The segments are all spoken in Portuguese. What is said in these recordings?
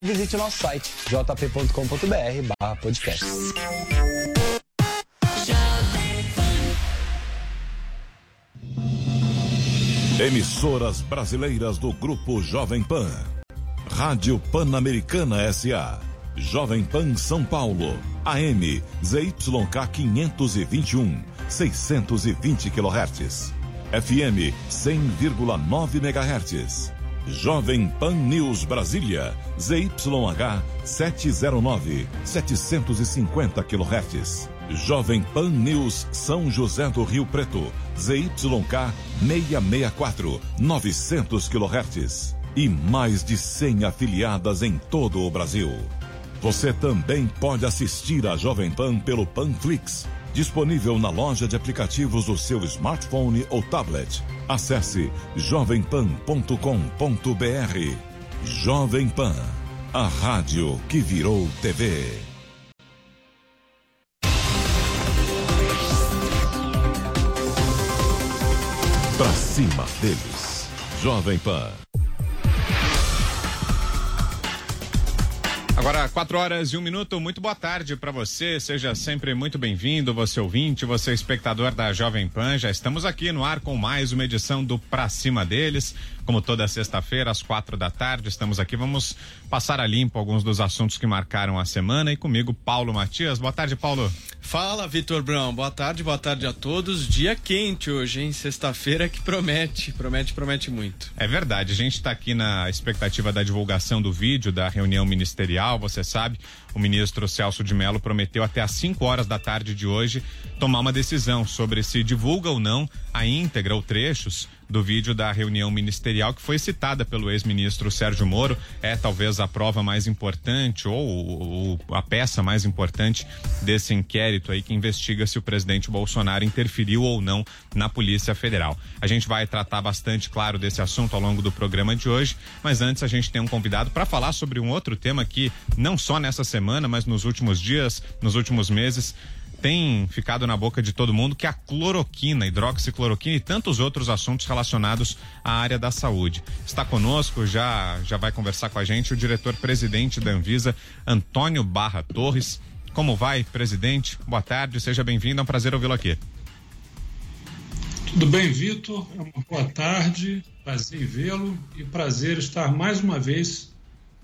Visite o nosso site jp.com.br podcast. Emissoras brasileiras do Grupo Jovem Pan. Rádio Pan-Americana S.A. Jovem Pan São Paulo. AM ZYK 521, 620 kHz. FM 100,9 MHz. Jovem Pan News Brasília, ZYH 709, 750 kHz. Jovem Pan News São José do Rio Preto, ZYK 664, 900 kHz. E mais de 100 afiliadas em todo o Brasil. Você também pode assistir a Jovem Pan pelo Panflix, disponível na loja de aplicativos do seu smartphone ou tablet. Acesse jovempan.com.br. Jovem Pan, a rádio que virou TV. Pra cima deles. Jovem Pan. Agora, quatro horas e um minuto, muito boa tarde para você, seja sempre muito bem-vindo, você ouvinte, você espectador da Jovem Pan, já estamos aqui no ar com mais uma edição do Pra Cima Deles, como toda sexta-feira, às quatro da tarde, estamos aqui, vamos passar a limpo alguns dos assuntos que marcaram a semana e comigo, Paulo Matias, boa tarde, Paulo. Fala, Vitor Brown. Boa tarde, boa tarde a todos. Dia quente hoje, hein? Sexta-feira que promete, promete, promete muito. É verdade. A gente está aqui na expectativa da divulgação do vídeo da reunião ministerial. Você sabe, o ministro Celso de Mello prometeu até às 5 horas da tarde de hoje tomar uma decisão sobre se divulga ou não a íntegra ou trechos do vídeo da reunião ministerial que foi citada pelo ex-ministro Sérgio Moro. É talvez a prova mais importante ou, ou, a peça mais importante desse inquérito aí que investiga se o presidente Bolsonaro interferiu ou não na Polícia Federal. A gente vai tratar bastante, claro, desse assunto ao longo do programa de hoje, mas antes a gente tem um convidado para falar sobre um outro tema que não só nessa semana, mas nos últimos dias, nos últimos meses, tem ficado na boca de todo mundo, que a cloroquina, hidroxicloroquina e tantos outros assuntos relacionados à área da saúde. Está conosco, já, já vai conversar com a gente, o diretor-presidente da Anvisa, Antônio Barra Torres. Como vai, presidente? Boa tarde, seja bem-vindo, é um prazer ouvi-lo aqui. Tudo bem, Vitor? É boa tarde, prazer em vê-lo e prazer estar mais uma vez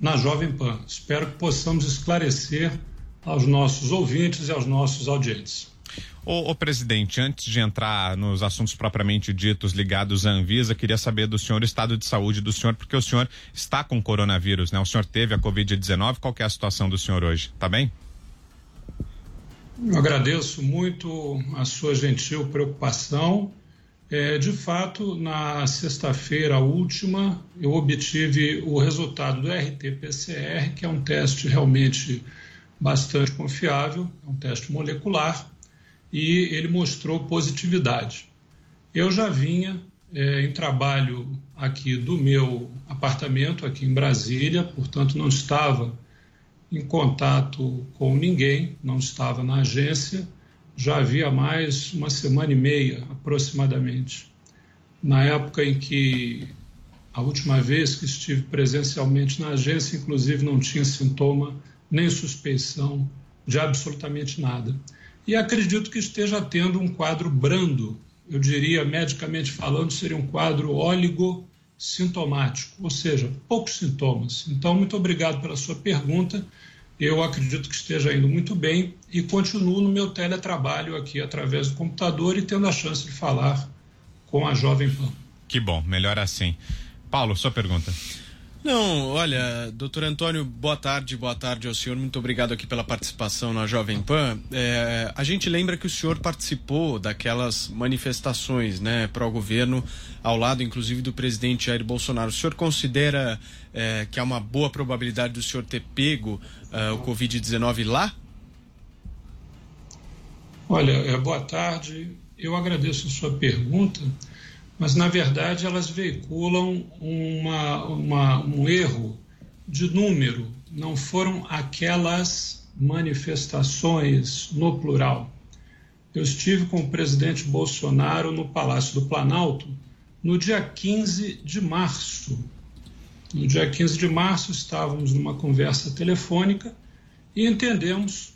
na Jovem Pan. Espero que possamos esclarecer aos nossos ouvintes e aos nossos audientes. Ô, ô, presidente, antes de entrar nos assuntos propriamente ditos ligados à Anvisa, queria saber do senhor o estado de saúde do senhor, porque o senhor está com coronavírus, né? O senhor teve a Covid-19, qual é a situação do senhor hoje? Tá bem? Eu agradeço muito a sua gentil preocupação. É, de fato, na sexta-feira última, eu obtive o resultado do RT-PCR, que é um teste realmente bastante confiável, é um teste molecular, e ele mostrou positividade. Eu já vinha é, em trabalho aqui do meu apartamento, aqui em Brasília, portanto não estava em contato com ninguém, não estava na agência, já havia mais uma semana e meia aproximadamente. Na época em que a última vez que estive presencialmente na agência, inclusive não tinha sintoma nem suspeição de absolutamente nada. E acredito que esteja tendo um quadro brando, eu diria, medicamente falando, seria um quadro sintomático, ou seja, poucos sintomas. Então, muito obrigado pela sua pergunta. Eu acredito que esteja indo muito bem e continuo no meu teletrabalho aqui através do computador e tendo a chance de falar com a Jovem Pan. Que bom, melhor assim. Paulo, sua pergunta. Não, olha, doutor Antônio, boa tarde, boa tarde ao senhor. Muito obrigado aqui pela participação na Jovem Pan. É, a gente lembra que o senhor participou daquelas manifestações, né, para o governo, ao lado, inclusive, do presidente Jair Bolsonaro. O senhor considera é, que há uma boa probabilidade do senhor ter pego é, o Covid-19 lá? Olha, é, boa tarde. Eu agradeço a sua pergunta mas na verdade elas veiculam uma, uma, um erro de número, não foram aquelas manifestações no plural. Eu estive com o presidente Bolsonaro no Palácio do Planalto no dia 15 de março. No dia 15 de março, estávamos numa conversa telefônica e entendemos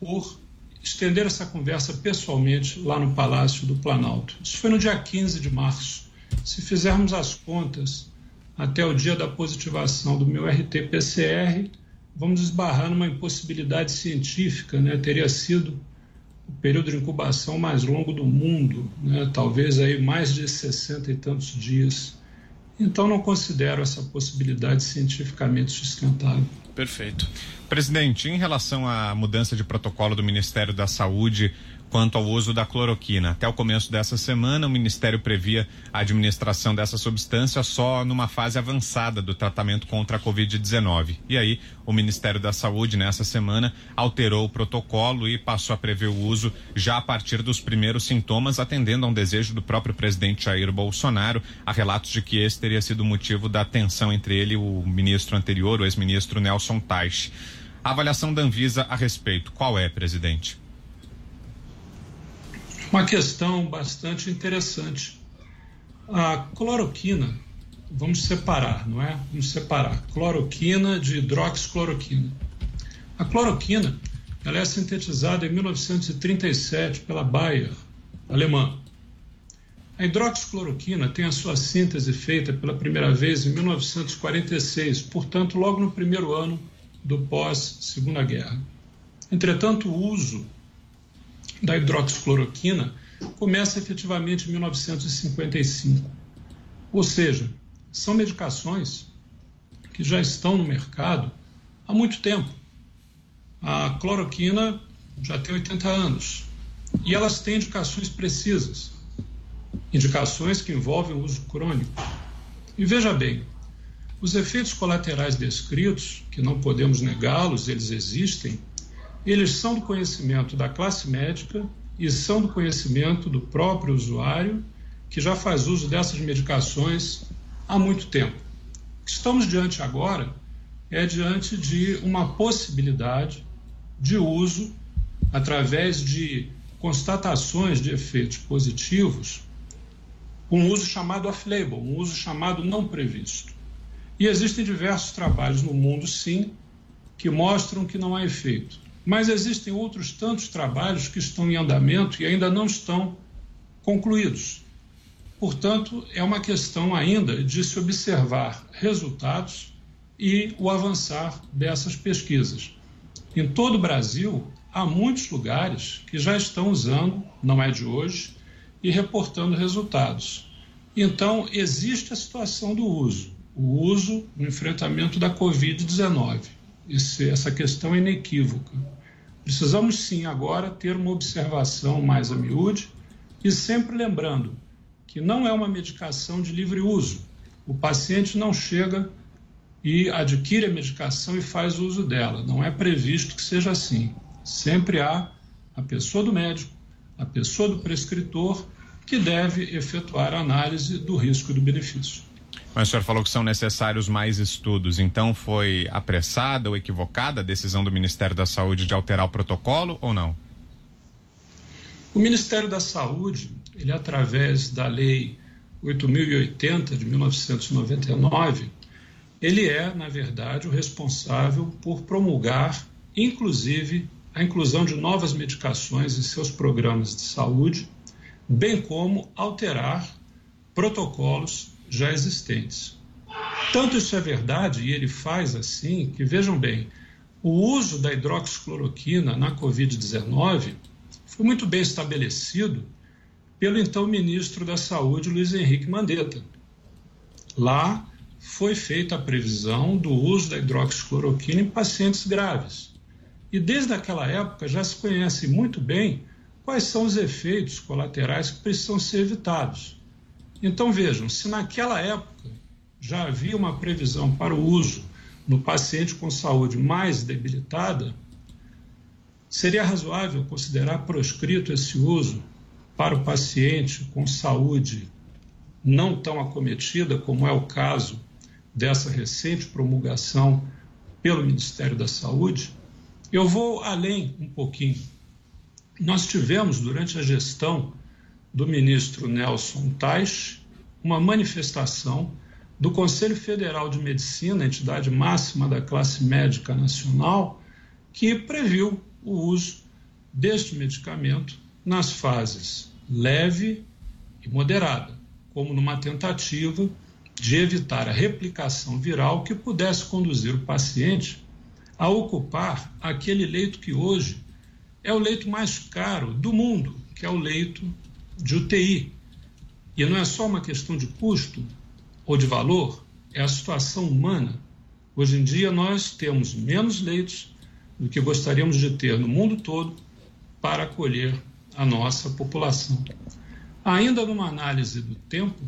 por estender essa conversa pessoalmente lá no Palácio do Planalto. Isso foi no dia 15 de março. Se fizermos as contas até o dia da positivação do meu RT-PCR, vamos esbarrar numa impossibilidade científica, né? Teria sido o período de incubação mais longo do mundo, né? talvez aí mais de 60 e tantos dias. Então não considero essa possibilidade cientificamente sustentável. Perfeito. Presidente, em relação à mudança de protocolo do Ministério da Saúde quanto ao uso da cloroquina. Até o começo dessa semana, o Ministério previa a administração dessa substância só numa fase avançada do tratamento contra a Covid-19. E aí, o Ministério da Saúde, nessa semana, alterou o protocolo e passou a prever o uso já a partir dos primeiros sintomas, atendendo a um desejo do próprio presidente Jair Bolsonaro. Há relatos de que esse teria sido o motivo da tensão entre ele e o ministro anterior, o ex-ministro Nelson Teich. A avaliação da Anvisa a respeito, qual é, presidente? Uma questão bastante interessante. A cloroquina, vamos separar, não é? Vamos separar cloroquina de hidroxicloroquina. A cloroquina, ela é sintetizada em 1937 pela Bayer, alemã. A hidroxicloroquina tem a sua síntese feita pela primeira vez em 1946, portanto, logo no primeiro ano do pós-Segunda Guerra. Entretanto, o uso da hidroxicloroquina começa efetivamente em 1955. Ou seja, são medicações que já estão no mercado há muito tempo. A cloroquina já tem 80 anos e elas têm indicações precisas, indicações que envolvem o uso crônico. E veja bem, os efeitos colaterais descritos, que não podemos negá-los, eles existem, eles são do conhecimento da classe médica e são do conhecimento do próprio usuário, que já faz uso dessas medicações há muito tempo. O que estamos diante agora é diante de uma possibilidade de uso através de constatações de efeitos positivos, um uso chamado off-label, um uso chamado não previsto. E existem diversos trabalhos no mundo, sim, que mostram que não há efeito. Mas existem outros tantos trabalhos que estão em andamento e ainda não estão concluídos. Portanto, é uma questão ainda de se observar resultados e o avançar dessas pesquisas. Em todo o Brasil, há muitos lugares que já estão usando, não é de hoje, e reportando resultados. Então, existe a situação do uso, o uso no enfrentamento da Covid-19 esse, essa questão é inequívoca. Precisamos sim agora ter uma observação mais a miúde e sempre lembrando que não é uma medicação de livre uso. O paciente não chega e adquire a medicação e faz uso dela. Não é previsto que seja assim. Sempre há a pessoa do médico, a pessoa do prescritor que deve efetuar a análise do risco e do benefício. Mas o senhor falou que são necessários mais estudos, então foi apressada ou equivocada a decisão do Ministério da Saúde de alterar o protocolo ou não? O Ministério da Saúde, ele através da Lei 8080 de 1999, ele é, na verdade, o responsável por promulgar, inclusive, a inclusão de novas medicações em seus programas de saúde, bem como alterar protocolos já existentes. Tanto isso é verdade, e ele faz assim, que vejam bem, o uso da hidroxicloroquina na Covid-19 foi muito bem estabelecido pelo então ministro da Saúde, Luiz Henrique Mandetta. Lá foi feita a previsão do uso da hidroxicloroquina em pacientes graves. E desde aquela época já se conhece muito bem quais são os efeitos colaterais que precisam ser evitados. Então vejam, se naquela época já havia uma previsão para o uso no paciente com saúde mais debilitada, seria razoável considerar proscrito esse uso para o paciente com saúde não tão acometida, como é o caso dessa recente promulgação pelo Ministério da Saúde. Eu vou além um pouquinho. Nós tivemos, durante a gestão do ministro Nelson Tais uma manifestação do Conselho Federal de Medicina, entidade máxima da classe médica nacional, que previu o uso deste medicamento nas fases leve e moderada, como numa tentativa de evitar a replicação viral que pudesse conduzir o paciente a ocupar aquele leito que hoje é o leito mais caro do mundo, que é o leito de UTI. E não é só uma questão de custo ou de valor, é a situação humana. Hoje em dia nós temos menos leitos do que gostaríamos de ter no mundo todo para acolher a nossa população. Ainda numa análise do tempo,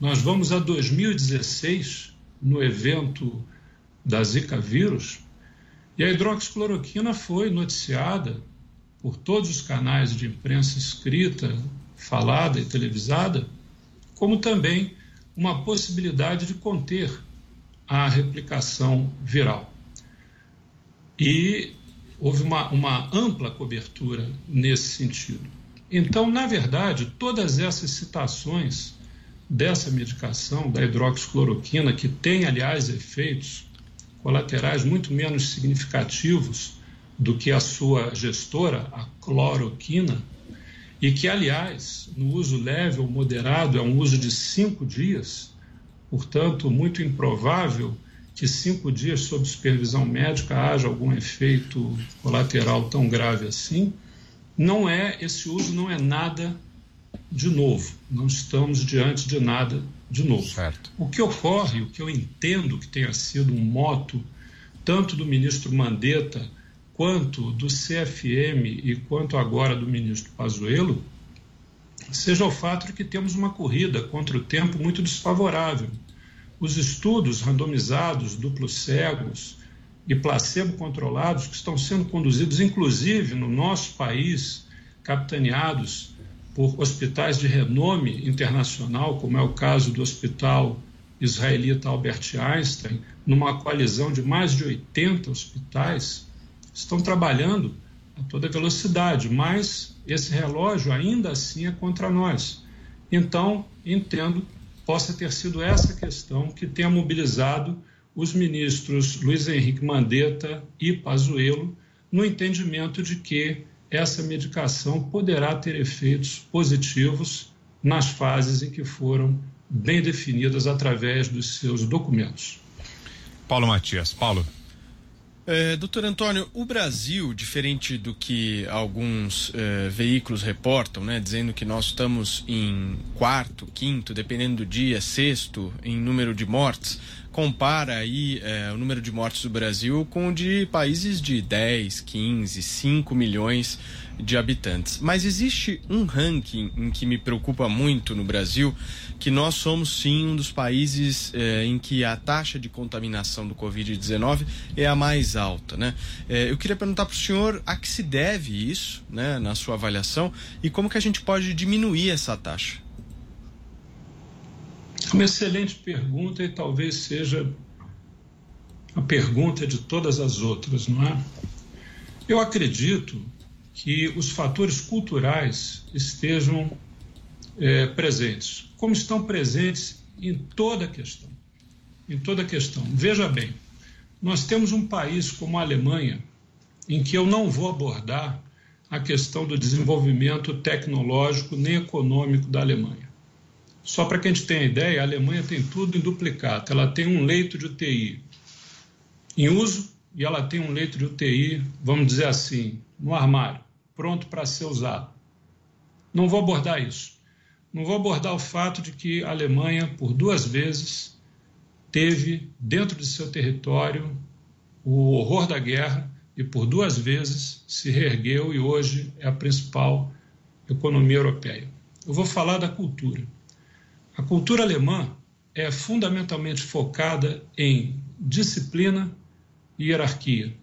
nós vamos a 2016, no evento da Zika vírus, e a hidroxicloroquina foi noticiada por todos os canais de imprensa escrita, falada e televisada, como também uma possibilidade de conter a replicação viral. E houve uma, uma ampla cobertura nesse sentido. Então, na verdade, todas essas citações dessa medicação, da hidroxicloroquina, que tem, aliás, efeitos colaterais muito menos significativos do que a sua gestora, a cloroquina, e que, aliás, no uso leve ou moderado, é um uso de cinco dias, portanto, muito improvável que cinco dias sob supervisão médica haja algum efeito colateral tão grave assim. Não é, esse uso não é nada de novo, não estamos diante de nada de novo. Certo. O que ocorre, o que eu entendo que tenha sido um moto, tanto do ministro Mandetta, quanto do CFM e quanto agora do ministro Pazuello, seja o fato de que temos uma corrida contra o tempo muito desfavorável. Os estudos randomizados, duplos cegos e placebo controlados que estão sendo conduzidos, inclusive no nosso país, capitaneados por hospitais de renome internacional, como é o caso do Hospital Israelita Albert Einstein, numa coalizão de mais de 80 hospitais, estão trabalhando a toda velocidade, mas esse relógio ainda assim é contra nós. Então, entendo possa ter sido essa questão que tenha mobilizado os ministros Luiz Henrique Mandetta e Pazuello no entendimento de que essa medicação poderá ter efeitos positivos nas fases em que foram bem definidas através dos seus documentos. Paulo Matias. Paulo. É, doutor Antônio, o Brasil, diferente do que alguns é, veículos reportam, né, dizendo que nós estamos em quarto, quinto, dependendo do dia, sexto em número de mortes, compara aí é, o número de mortes do Brasil com o de países de 10, 15, 5 milhões de habitantes. Mas existe um ranking em que me preocupa muito no Brasil, que nós somos sim um dos países é, em que a taxa de contaminação do Covid-19 é a mais alta. Né? É, eu queria perguntar para o senhor a que se deve isso, né, na sua avaliação, e como que a gente pode diminuir essa taxa. Uma excelente pergunta e talvez seja a pergunta de todas as outras, não é? Eu acredito que os fatores culturais estejam é, presentes, como estão presentes em toda a questão. Em toda a questão. Veja bem, nós temos um país como a Alemanha, em que eu não vou abordar a questão do desenvolvimento tecnológico nem econômico da Alemanha. Só para que a gente tenha ideia, a Alemanha tem tudo em duplicata. Ela tem um leito de UTI em uso e ela tem um leito de UTI, vamos dizer assim, no armário, pronto para ser usado. Não vou abordar isso. Não vou abordar o fato de que a Alemanha, por duas vezes, teve dentro de seu território o horror da guerra e por duas vezes se reergueu e hoje é a principal economia europeia. Eu vou falar da cultura. A cultura alemã é fundamentalmente focada em disciplina e hierarquia.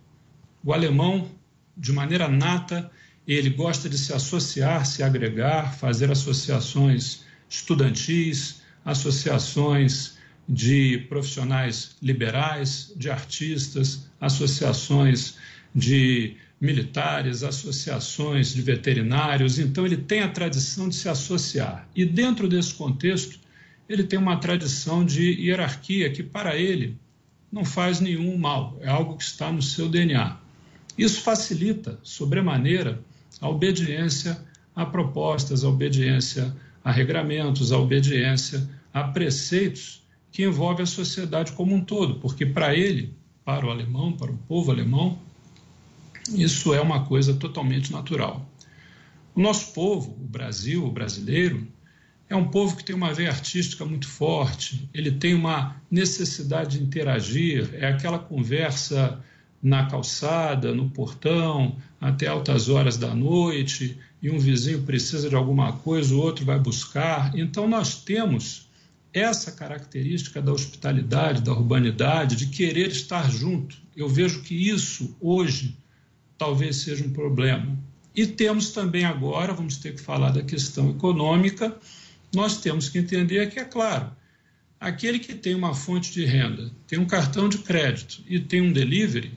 O alemão, de maneira nata, ele gosta de se associar, se agregar, fazer associações estudantis, associações de profissionais liberais, de artistas, associações de militares, associações de veterinários. Então, ele tem a tradição de se associar. E, dentro desse contexto, ele tem uma tradição de hierarquia que, para ele, não faz nenhum mal, é algo que está no seu DNA. Isso facilita, sobremaneira, a obediência a propostas, a obediência a regramentos, a obediência a preceitos que envolvem a sociedade como um todo, porque para ele, para o alemão, para o povo alemão, isso é uma coisa totalmente natural. O nosso povo, o Brasil, o brasileiro, é um povo que tem uma veia artística muito forte, ele tem uma necessidade de interagir, é aquela conversa na calçada, no portão, até altas horas da noite, e um vizinho precisa de alguma coisa, o outro vai buscar. Então, nós temos essa característica da hospitalidade, da urbanidade, de querer estar junto. Eu vejo que isso, hoje, talvez seja um problema. E temos também agora, vamos ter que falar da questão econômica, nós temos que entender que, é claro, aquele que tem uma fonte de renda, tem um cartão de crédito e tem um delivery,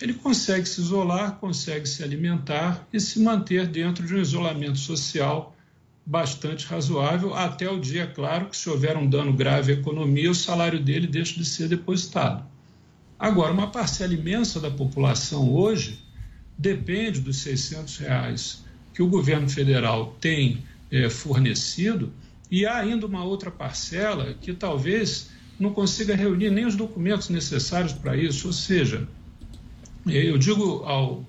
ele consegue se isolar, consegue se alimentar e se manter dentro de um isolamento social bastante razoável, até o dia, claro, que se houver um dano grave à economia, o salário dele deixa de ser depositado. Agora, uma parcela imensa da população hoje depende dos 600 reais que o governo federal tem é, fornecido e há ainda uma outra parcela que talvez não consiga reunir nem os documentos necessários para isso, ou seja, eu digo ao,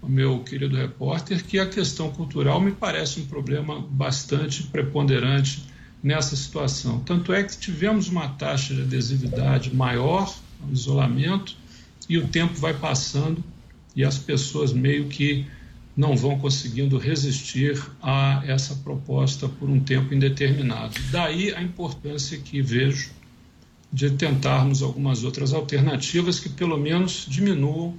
ao meu querido repórter que a questão cultural me parece um problema bastante preponderante nessa situação. Tanto é que tivemos uma taxa de adesividade maior, um isolamento, e o tempo vai passando e as pessoas meio que não vão conseguindo resistir a essa proposta por um tempo indeterminado. Daí a importância que vejo de tentarmos algumas outras alternativas que pelo menos diminuam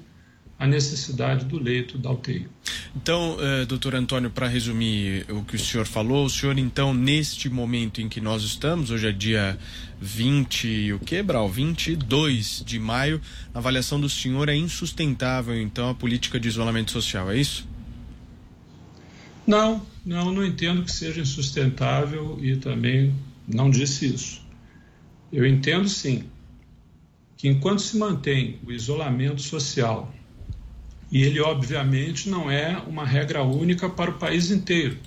a necessidade do leito da UTI. Então, eh, doutor Antônio, para resumir o que o senhor falou, o senhor então, neste momento em que nós estamos, hoje é dia 20, o que, Brau? 22 de maio, a avaliação do senhor é insustentável, então, a política de isolamento social, é isso? Não, não, não entendo que seja insustentável e também não disse isso. Eu entendo sim que enquanto se mantém o isolamento social, e ele obviamente não é uma regra única para o país inteiro.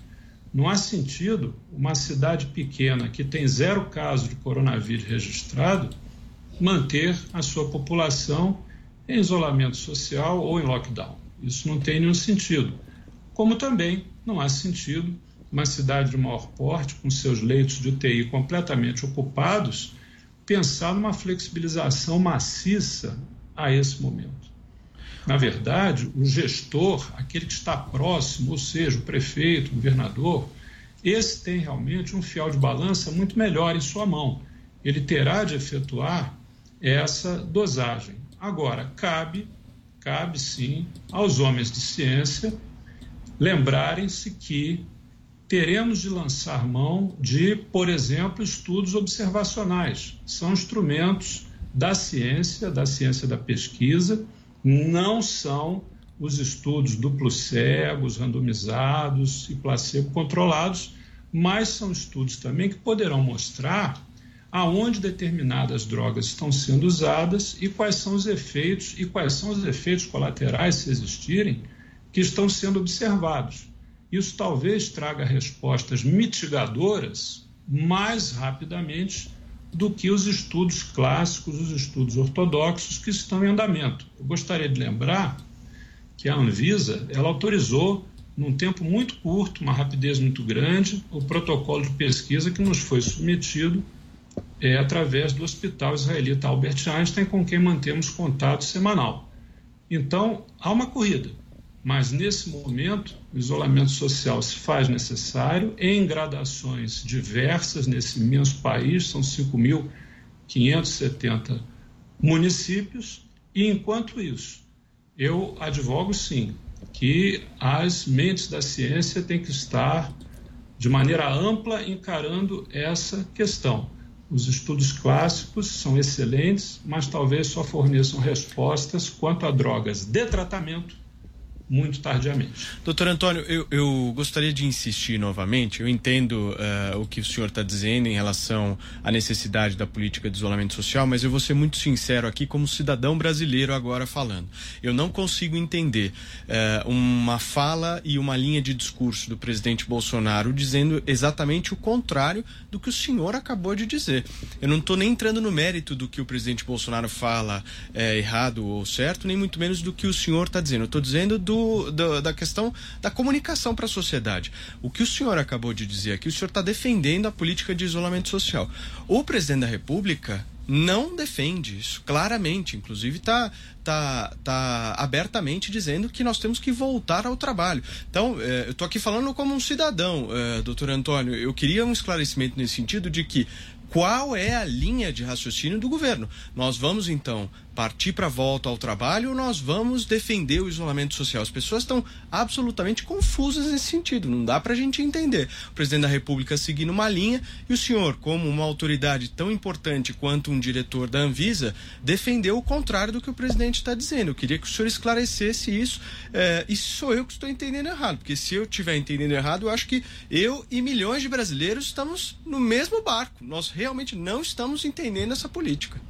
Não há sentido uma cidade pequena que tem zero casos de coronavírus registrado manter a sua população em isolamento social ou em lockdown. Isso não tem nenhum sentido. Como também não há sentido uma cidade de maior porte, com seus leitos de UTI completamente ocupados, pensar numa flexibilização maciça a esse momento. Na verdade, o gestor, aquele que está próximo, ou seja, o prefeito, o governador, esse tem realmente um fiel de balança muito melhor em sua mão. Ele terá de efetuar essa dosagem. Agora, cabe, cabe sim aos homens de ciência lembrarem-se que teremos de lançar mão de, por exemplo, estudos observacionais. São instrumentos da ciência, da ciência da pesquisa, não são os estudos duplos cegos, randomizados e placebo controlados, mas são estudos também que poderão mostrar aonde determinadas drogas estão sendo usadas e quais são os efeitos e quais são os efeitos colaterais, se existirem, que estão sendo observados. Isso talvez traga respostas mitigadoras mais rapidamente do que os estudos clássicos, os estudos ortodoxos que estão em andamento. Eu gostaria de lembrar que a Anvisa ela autorizou num tempo muito curto, uma rapidez muito grande, o protocolo de pesquisa que nos foi submetido é, através do Hospital Israelita Albert Einstein, com quem mantemos contato semanal. Então, há uma corrida, mas nesse momento o isolamento social se faz necessário em gradações diversas nesse imenso país, são 5.570 municípios, e enquanto isso, eu advogo sim que as mentes da ciência têm que estar de maneira ampla encarando essa questão. Os estudos clássicos são excelentes, mas talvez só forneçam respostas quanto a drogas de tratamento muito tardiamente. Doutor Antônio, eu, eu, gostaria de insistir novamente. Eu entendo uh, o que o senhor está dizendo em relação à necessidade da política de isolamento social, mas eu vou ser muito sincero aqui, como cidadão brasileiro agora falando. Eu não consigo entender uh, uma fala e uma linha de discurso do presidente Bolsonaro dizendo exatamente o contrário do que o senhor acabou de dizer. Eu não estou nem entrando no mérito do que o presidente Bolsonaro fala é, errado ou certo, nem muito menos do que o senhor está dizendo. Eu estou dizendo do do, da questão da comunicação para a sociedade. O que o senhor acabou de dizer aqui, o senhor está defendendo a política de isolamento social. O presidente da República não defende isso, claramente. Inclusive, está tá, tá abertamente dizendo que nós temos que voltar ao trabalho. Então, é, eu estou aqui falando como um cidadão, é, doutor Antônio. Eu queria um esclarecimento nesse sentido de que qual é a linha de raciocínio do governo. Nós vamos, então, partir para a volta ao trabalho ou nós vamos defender o isolamento social? As pessoas estão absolutamente confusas nesse sentido, não dá para a gente entender. O presidente da República seguindo uma linha e o senhor, como uma autoridade tão importante quanto um diretor da Anvisa, defendeu o contrário do que o presidente está dizendo. Eu queria que o senhor esclarecesse isso é, e sou eu que estou entendendo errado, porque se eu estiver entendendo errado, eu acho que eu e milhões de brasileiros estamos no mesmo barco. Nós realmente não estamos entendendo essa política.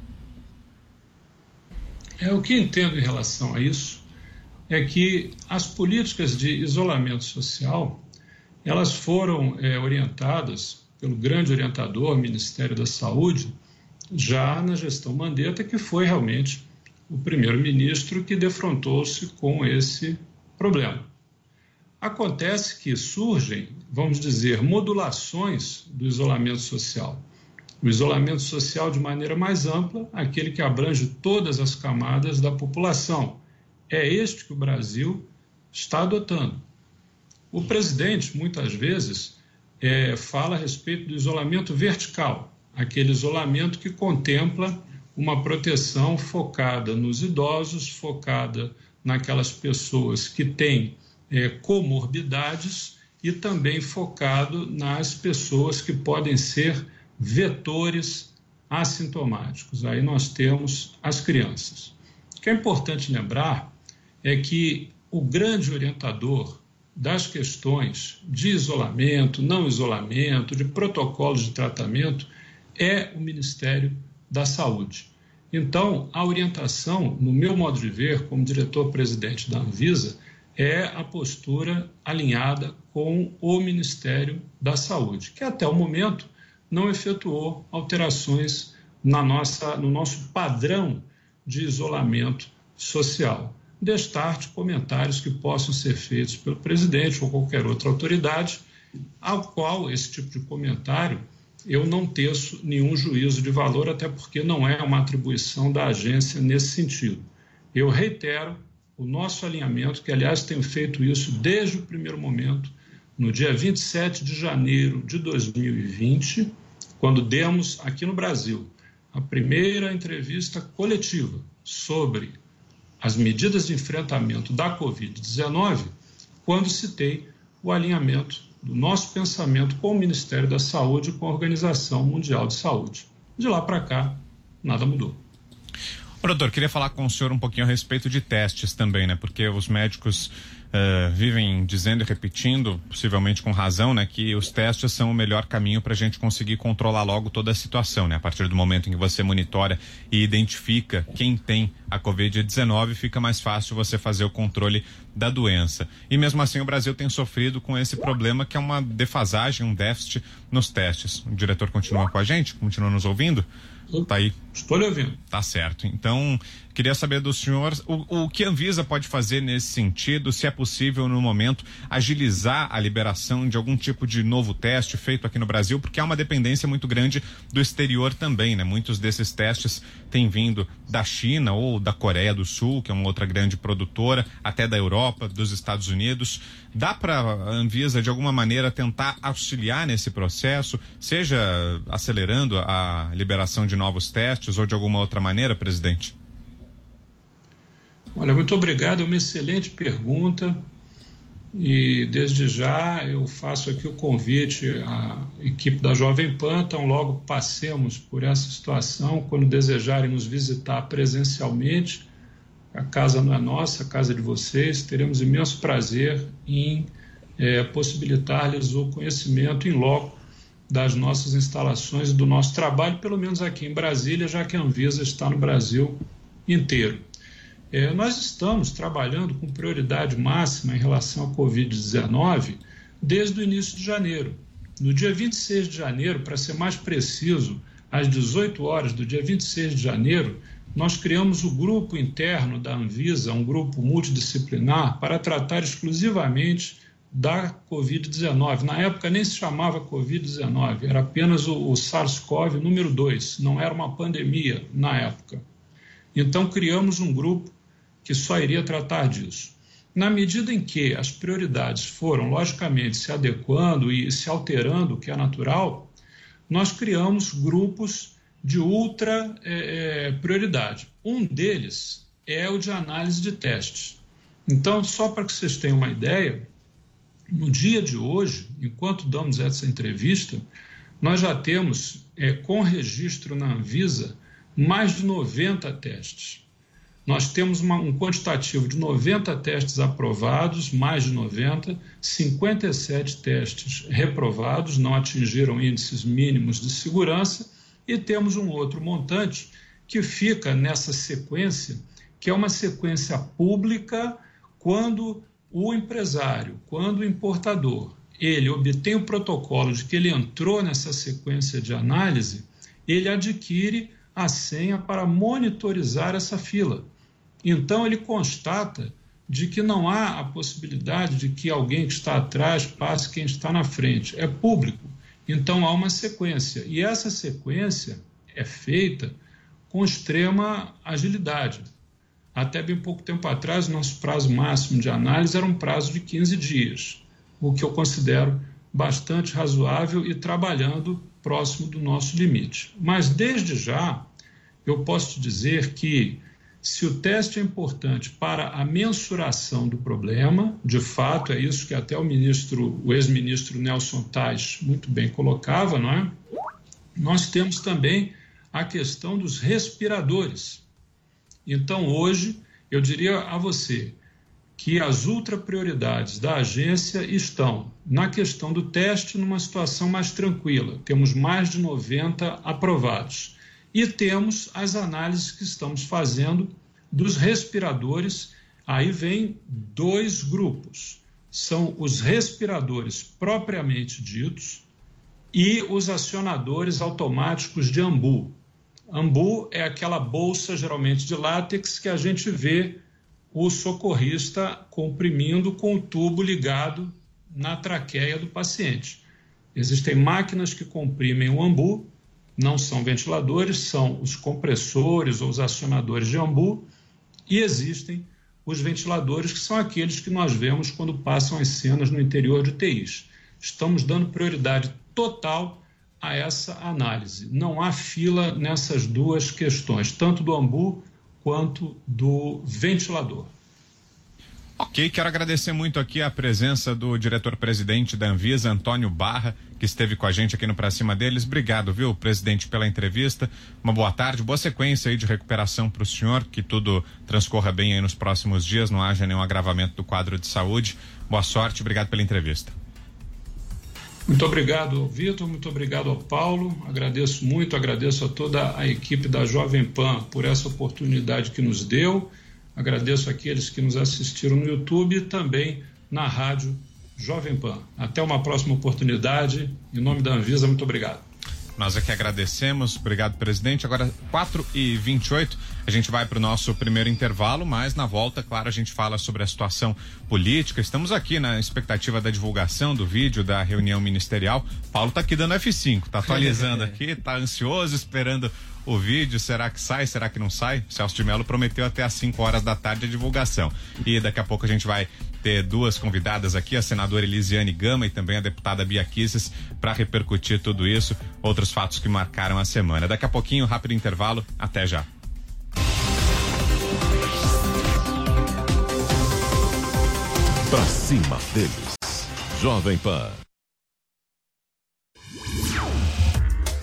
É, o que entendo em relação a isso é que as políticas de isolamento social elas foram é, orientadas pelo grande orientador, Ministério da Saúde, já na gestão Mandetta, que foi realmente o primeiro-ministro que defrontou-se com esse problema. Acontece que surgem, vamos dizer, modulações do isolamento social o isolamento social de maneira mais ampla, aquele que abrange todas as camadas da população. É este que o Brasil está adotando. O presidente, muitas vezes, é, fala a respeito do isolamento vertical, aquele isolamento que contempla uma proteção focada nos idosos, focada naquelas pessoas que têm é, comorbidades e também focado nas pessoas que podem ser vetores assintomáticos. Aí nós temos as crianças. O que é importante lembrar é que o grande orientador das questões de isolamento, não isolamento, de protocolos de tratamento é o Ministério da Saúde. Então, a orientação, no meu modo de ver, como diretor-presidente da Anvisa, é a postura alinhada com o Ministério da Saúde, que até o momento não efetuou alterações na nossa, no nosso padrão de isolamento social. Destarte comentários que possam ser feitos pelo presidente ou qualquer outra autoridade, ao qual esse tipo de comentário eu não teço nenhum juízo de valor, até porque não é uma atribuição da agência nesse sentido. Eu reitero o nosso alinhamento, que aliás tenho feito isso desde o primeiro momento, no dia 27 de janeiro de 2020, quando demos aqui no Brasil a primeira entrevista coletiva sobre as medidas de enfrentamento da Covid-19, quando citei o alinhamento do nosso pensamento com o Ministério da Saúde e com a Organização Mundial de Saúde. De lá para cá, nada mudou. doutor, queria falar com o senhor um pouquinho a respeito de testes também, né? Porque os médicos uh, vivem dizendo e repetindo, possivelmente com razão, né, que os testes são o melhor caminho para a gente conseguir controlar logo toda a situação, né? A partir do momento em que você monitora e identifica quem tem a Covid-19, fica mais fácil você fazer o controle da doença. E mesmo assim o Brasil tem sofrido com esse problema que é uma defasagem, um déficit nos testes. O diretor continua com a gente? Continua nos ouvindo? Tá aí. Estou lhe ouvindo. Tá certo. Então, queria saber do senhor o, o que a Anvisa pode fazer nesse sentido, se é possível, no momento, agilizar a liberação de algum tipo de novo teste feito aqui no Brasil, porque há uma dependência muito grande do exterior também, né? Muitos desses testes têm vindo da China ou da Coreia do Sul, que é uma outra grande produtora, até da Europa, dos Estados Unidos. Dá para a Anvisa, de alguma maneira, tentar auxiliar nesse processo, seja acelerando a liberação de novos testes ou de alguma outra maneira, presidente? Olha, muito obrigado, é uma excelente pergunta. E desde já eu faço aqui o convite à equipe da Jovem Pan, então logo passemos por essa situação, quando desejarem nos visitar presencialmente, A casa não é nossa, a casa é de vocês. Teremos imenso prazer em é, possibilitar-lhes o conhecimento em loco das nossas instalações e do nosso trabalho, pelo menos aqui em Brasília, já que a Anvisa está no Brasil inteiro. É, nós estamos trabalhando com prioridade máxima em relação à Covid-19 desde o início de janeiro. No dia 26 de janeiro, para ser mais preciso, às 18 horas do dia 26 de janeiro, nós criamos o grupo interno da Anvisa, um grupo multidisciplinar, para tratar exclusivamente da Covid-19. Na época nem se chamava Covid-19, era apenas o, o SARS-CoV número 2, não era uma pandemia na época. Então criamos um grupo que só iria tratar disso. Na medida em que as prioridades foram, logicamente, se adequando e se alterando, o que é natural, nós criamos grupos de ultra é, é, prioridade. Um deles é o de análise de testes. Então, só para que vocês tenham uma ideia, no dia de hoje, enquanto damos essa entrevista, nós já temos, é, com registro na Anvisa, mais de 90 testes. Nós temos uma, um quantitativo de 90 testes aprovados, mais de 90, 57 testes reprovados, não atingiram índices mínimos de segurança, e temos um outro montante que fica nessa sequência, que é uma sequência pública quando o empresário, quando o importador, ele obtém o protocolo de que ele entrou nessa sequência de análise, ele adquire a senha para monitorizar essa fila. Então, ele constata de que não há a possibilidade de que alguém que está atrás passe quem está na frente. É público. Então, há uma sequência. E essa sequência é feita com extrema agilidade. Até bem pouco tempo atrás, nosso prazo máximo de análise era um prazo de 15 dias, o que eu considero bastante razoável e trabalhando próximo do nosso limite. Mas, desde já, eu posso dizer que se o teste é importante para a mensuração do problema, de fato é isso que até o ministro, o ex-ministro Nelson Tais muito bem colocava, não é? Nós temos também a questão dos respiradores. Então, hoje, eu diria a você que as ultra prioridades da agência estão na questão do teste numa situação mais tranquila. Temos mais de 90 aprovados e temos as análises que estamos fazendo dos respiradores. Aí vem dois grupos: são os respiradores propriamente ditos e os acionadores automáticos de ambu. Ambu é aquela bolsa, geralmente de látex, que a gente vê o socorrista comprimindo com o tubo ligado na traqueia do paciente. Existem máquinas que comprimem o ambu não são ventiladores, são os compressores ou os acionadores de ambu, e existem os ventiladores, que são aqueles que nós vemos quando passam as cenas no interior de UTIs. Estamos dando prioridade total a essa análise. Não há fila nessas duas questões, tanto do ambu quanto do ventilador. Ok, quero agradecer muito aqui a presença do diretor-presidente da Anvisa, Antônio Barra, que esteve com a gente aqui no Pra Cima deles. Obrigado, viu, presidente, pela entrevista. Uma boa tarde, boa sequência aí de recuperação para o senhor, que tudo transcorra bem aí nos próximos dias, não haja nenhum agravamento do quadro de saúde. Boa sorte, obrigado pela entrevista. Muito obrigado, Vitor, muito obrigado ao Paulo. Agradeço muito, agradeço a toda a equipe da Jovem Pan por essa oportunidade que nos deu. Agradeço aqueles que nos assistiram no YouTube e também na rádio Jovem Pan. Até uma próxima oportunidade. Em nome da Anvisa, muito obrigado. Nós aqui agradecemos, obrigado presidente. Agora 4 e 28 a gente vai para o nosso primeiro intervalo, mas na volta, claro, a gente fala sobre a situação política. Estamos aqui na expectativa da divulgação do vídeo da reunião ministerial. Paulo está aqui dando F5, está atualizando aqui, está ansioso, esperando o vídeo. Será que sai? Será que não sai? Celso de Mello prometeu até às 5 horas da tarde a divulgação. E daqui a pouco a gente vai ter duas convidadas aqui, a senadora Elisiane Gama e também a deputada Bia Kisses, para repercutir tudo isso, outros fatos que marcaram a semana. Daqui a pouquinho, rápido intervalo. Até já. Pra cima deles. Jovem Pan.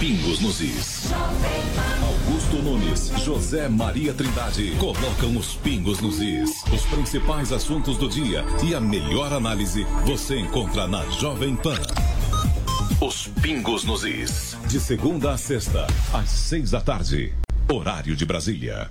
Pingos nos is. Augusto Nunes, José Maria Trindade colocam os pingos nos is. Os principais assuntos do dia e a melhor análise você encontra na Jovem Pan. Os pingos nos is. De segunda a sexta, às seis da tarde. Horário de Brasília.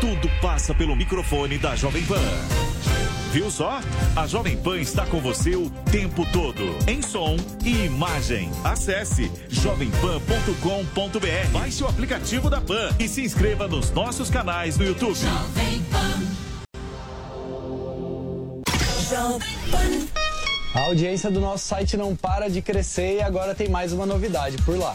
Tudo passa pelo microfone da Jovem Pan. Viu só? A Jovem Pan está com você o tempo todo, em som e imagem. Acesse jovempan.com.br. Baixe o aplicativo da Pan e se inscreva nos nossos canais no YouTube. A audiência do nosso site não para de crescer e agora tem mais uma novidade por lá.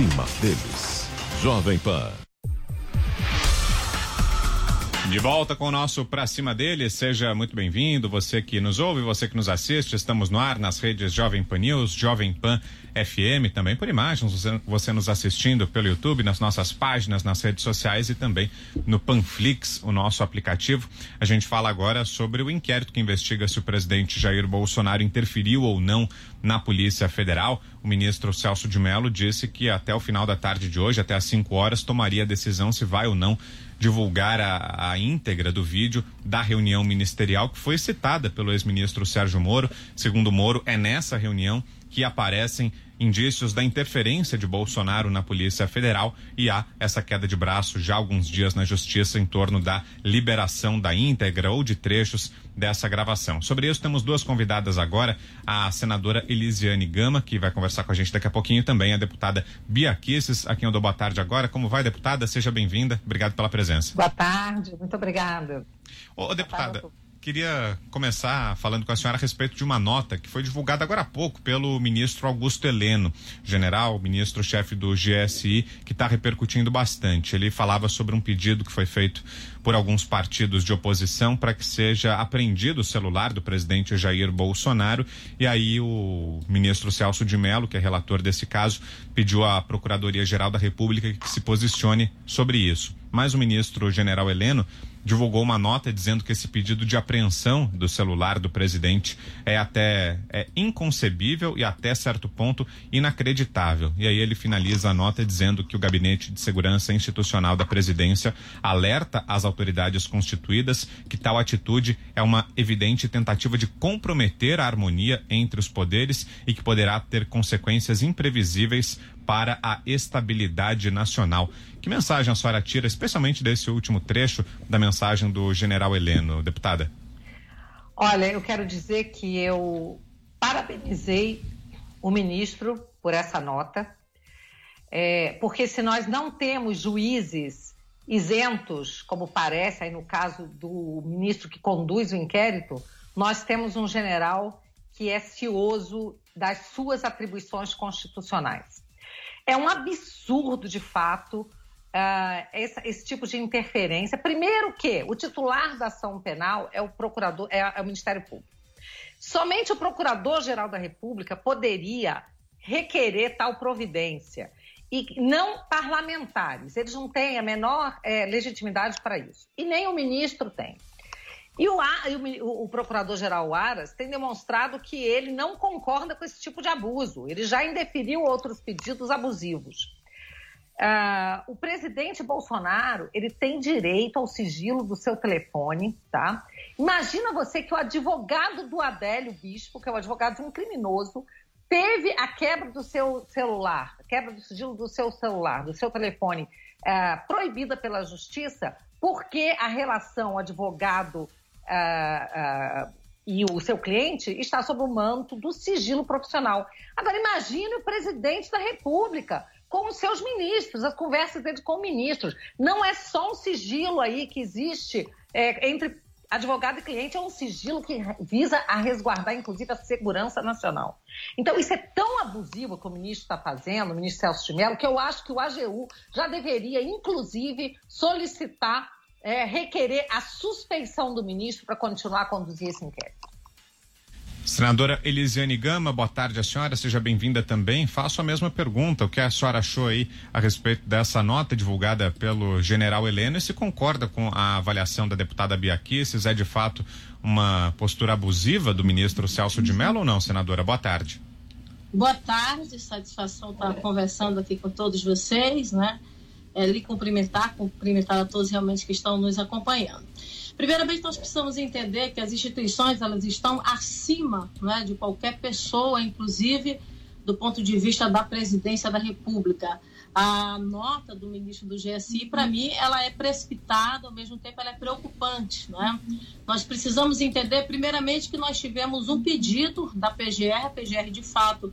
cima deles. Jovem Pan. De volta com o nosso Pra Cima dele, seja muito bem-vindo, você que nos ouve, você que nos assiste, estamos no ar nas redes Jovem Pan News, Jovem Pan FM, também por imagens, você, nos assistindo pelo YouTube, nas nossas páginas, nas redes sociais e também no Panflix, o nosso aplicativo. A gente fala agora sobre o inquérito que investiga se o presidente Jair Bolsonaro interferiu ou não na Polícia Federal. O ministro Celso de Mello disse que até o final da tarde de hoje, até às 5 horas, tomaria a decisão se vai ou não divulgar a, a íntegra do vídeo da reunião ministerial que foi citada pelo ex-ministro Sérgio Moro. Segundo Moro, é nessa reunião que aparecem indícios da interferência de Bolsonaro na Polícia Federal e há essa queda de braço já há alguns dias na Justiça em torno da liberação da íntegra ou de trechos dessa gravação. Sobre isso, temos duas convidadas agora, a senadora Elisiane Gama, que vai conversar com a gente daqui a pouquinho, e também a deputada Bia Kisses, a quem eu dou boa tarde agora. Como vai, deputada? Seja bem-vinda. Obrigado pela presença. Boa tarde, muito obrigada. Ô, deputada, queria começar falando com a senhora a respeito de uma nota que foi divulgada agora há pouco pelo ministro Augusto Heleno, general, ministro-chefe do GSI, que está repercutindo bastante. Ele falava sobre um pedido que foi feito por alguns partidos de oposição para que seja apreendido o celular do presidente Jair Bolsonaro. E aí o ministro Celso de Mello, que é relator desse caso, pediu à Procuradoria-Geral da República que se posicione sobre isso. mas o ministro general Heleno divulgou uma nota dizendo que esse pedido de apreensão do celular do presidente é até é inconcebível e até certo ponto inacreditável. E aí ele finaliza a nota dizendo que o Gabinete de Segurança Institucional da Presidência alerta as autoridades constituídas que tal atitude é uma evidente tentativa de comprometer a harmonia entre os poderes e que poderá ter consequências imprevisíveis para a estabilidade nacional. Que mensagem a senhora tira, especialmente desse último trecho da mensagem do general Heleno, deputada? Olha, eu quero dizer que eu parabenizei o ministro por essa nota, é, porque se nós não temos juízes isentos, como parece aí no caso do ministro que conduz o inquérito, nós temos um general que é cioso das suas atribuições constitucionais. É um absurdo, de fato, uh, esse, esse, tipo de interferência. Primeiro que o titular da ação penal é o procurador, é, é o Ministério Público. Somente o Procurador-Geral da República poderia requerer tal providência e não parlamentares. Eles não têm a menor é, legitimidade para isso. E nem o ministro tem. E o, o, o Procurador-Geral Aras tem demonstrado que ele não concorda com esse tipo de abuso. Ele já indeferiu outros pedidos abusivos. Uh, o presidente Bolsonaro ele tem direito ao sigilo do seu telefone, tá? Imagina você que o advogado do Adélio Bispo, que é o advogado de um criminoso, teve a quebra do seu celular, a quebra do sigilo do seu celular, do seu telefone, uh, proibida pela justiça, porque a relação advogado uh, uh, e o seu cliente está sob o manto do sigilo profissional. Agora, imagine o presidente da República com os seus ministros, as conversas dele com ministros. Não é só um sigilo aí que existe é, entre advogado e cliente, é um sigilo que visa a resguardar, inclusive, a segurança nacional. Então, isso é tão abusivo que o ministro está fazendo, o ministro Celso de Mello, que eu acho que o AGU já deveria, inclusive, solicitar é, requerer a suspensão do ministro para continuar a conduzir esse inquérito. Senadora Elisiane Gama, boa tarde a senhora, seja bem-vinda também. Faço a mesma pergunta, o que a senhora achou aí a respeito dessa nota divulgada pelo general Heleno e se concorda com a avaliação da deputada Biaqui, se é de fato uma postura abusiva do ministro Celso de Mello ou não, senadora? Boa tarde. Boa tarde, satisfação estar conversando aqui com todos vocês, né? É, lhe cumprimentar, cumprimentar a todos realmente que estão nos acompanhando. Primeiramente, nós precisamos entender que as instituições elas estão acima né, de qualquer pessoa, inclusive do ponto de vista da presidência da República. A nota do ministro do GSI, para mim, ela é precipitada, ao mesmo tempo ela é preocupante. Né? Nós precisamos entender, primeiramente, que nós tivemos um pedido da PGR, a PGR de fato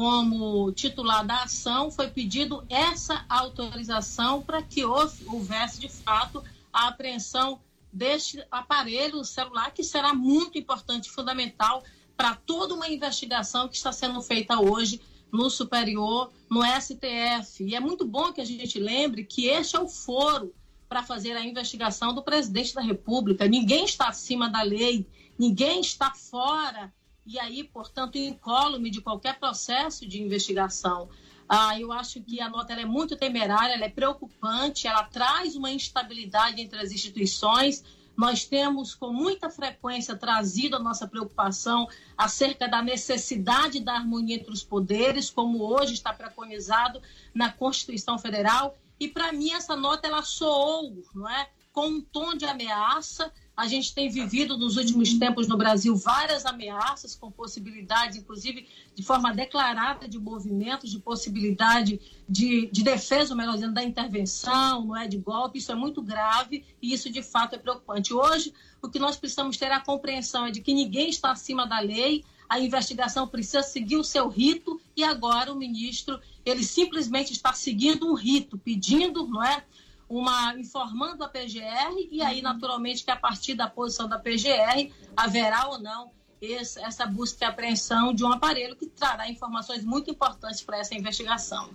como titular da ação, foi pedido essa autorização para que houvesse, de fato, a apreensão deste aparelho celular, que será muito importante fundamental para toda uma investigação que está sendo feita hoje no Superior, no STF. E é muito bom que a gente lembre que este é o foro para fazer a investigação do presidente da República. Ninguém está acima da lei, ninguém está fora e aí, portanto, incólume de qualquer processo de investigação. Ah, eu acho que a nota é muito temerária, ela é preocupante, ela traz uma instabilidade entre as instituições. Nós temos com muita frequência trazido a nossa preocupação acerca da necessidade da harmonia entre os poderes, como hoje está preconizado na Constituição Federal. E para mim essa nota ela soou, não é, com um tom de ameaça, a gente tem vivido nos últimos tempos no Brasil várias ameaças, com possibilidade, inclusive de forma declarada, de movimentos, de possibilidade de, de defesa, melhor dizendo, da intervenção, não é de golpe. Isso é muito grave e isso de fato é preocupante. Hoje, o que nós precisamos ter a compreensão é de que ninguém está acima da lei, a investigação precisa seguir o seu rito e agora o ministro ele simplesmente está seguindo um rito, pedindo, não é? Uma informando a PGR e aí naturalmente que a partir da posição da PGR haverá ou não esse, essa busca e apreensão de um aparelho que trará informações muito importantes para essa investigação.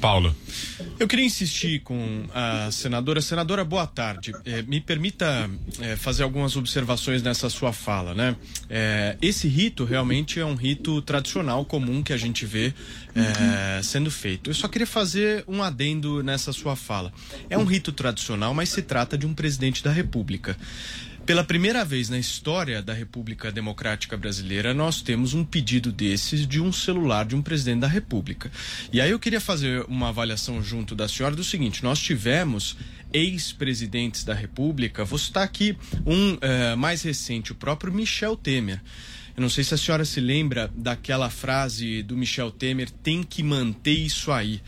Paulo. Eu queria insistir com a senadora. Senadora, boa tarde. É, me permita é, fazer algumas observações nessa sua fala, né? É, esse rito realmente é um rito tradicional, comum, que a gente vê uhum. sendo feito. Eu só queria fazer um adendo nessa sua fala. É um rito tradicional, mas se trata de um presidente da República. Pela primeira vez na história da República Democrática Brasileira, nós temos um pedido desses de um celular de um presidente da República. E aí eu queria fazer uma avaliação junto da senhora do seguinte: nós tivemos ex-presidentes da República, vou citar aqui um uh, mais recente, o próprio Michel Temer. Eu não sei se a senhora se lembra daquela frase do Michel Temer: tem que manter isso aí.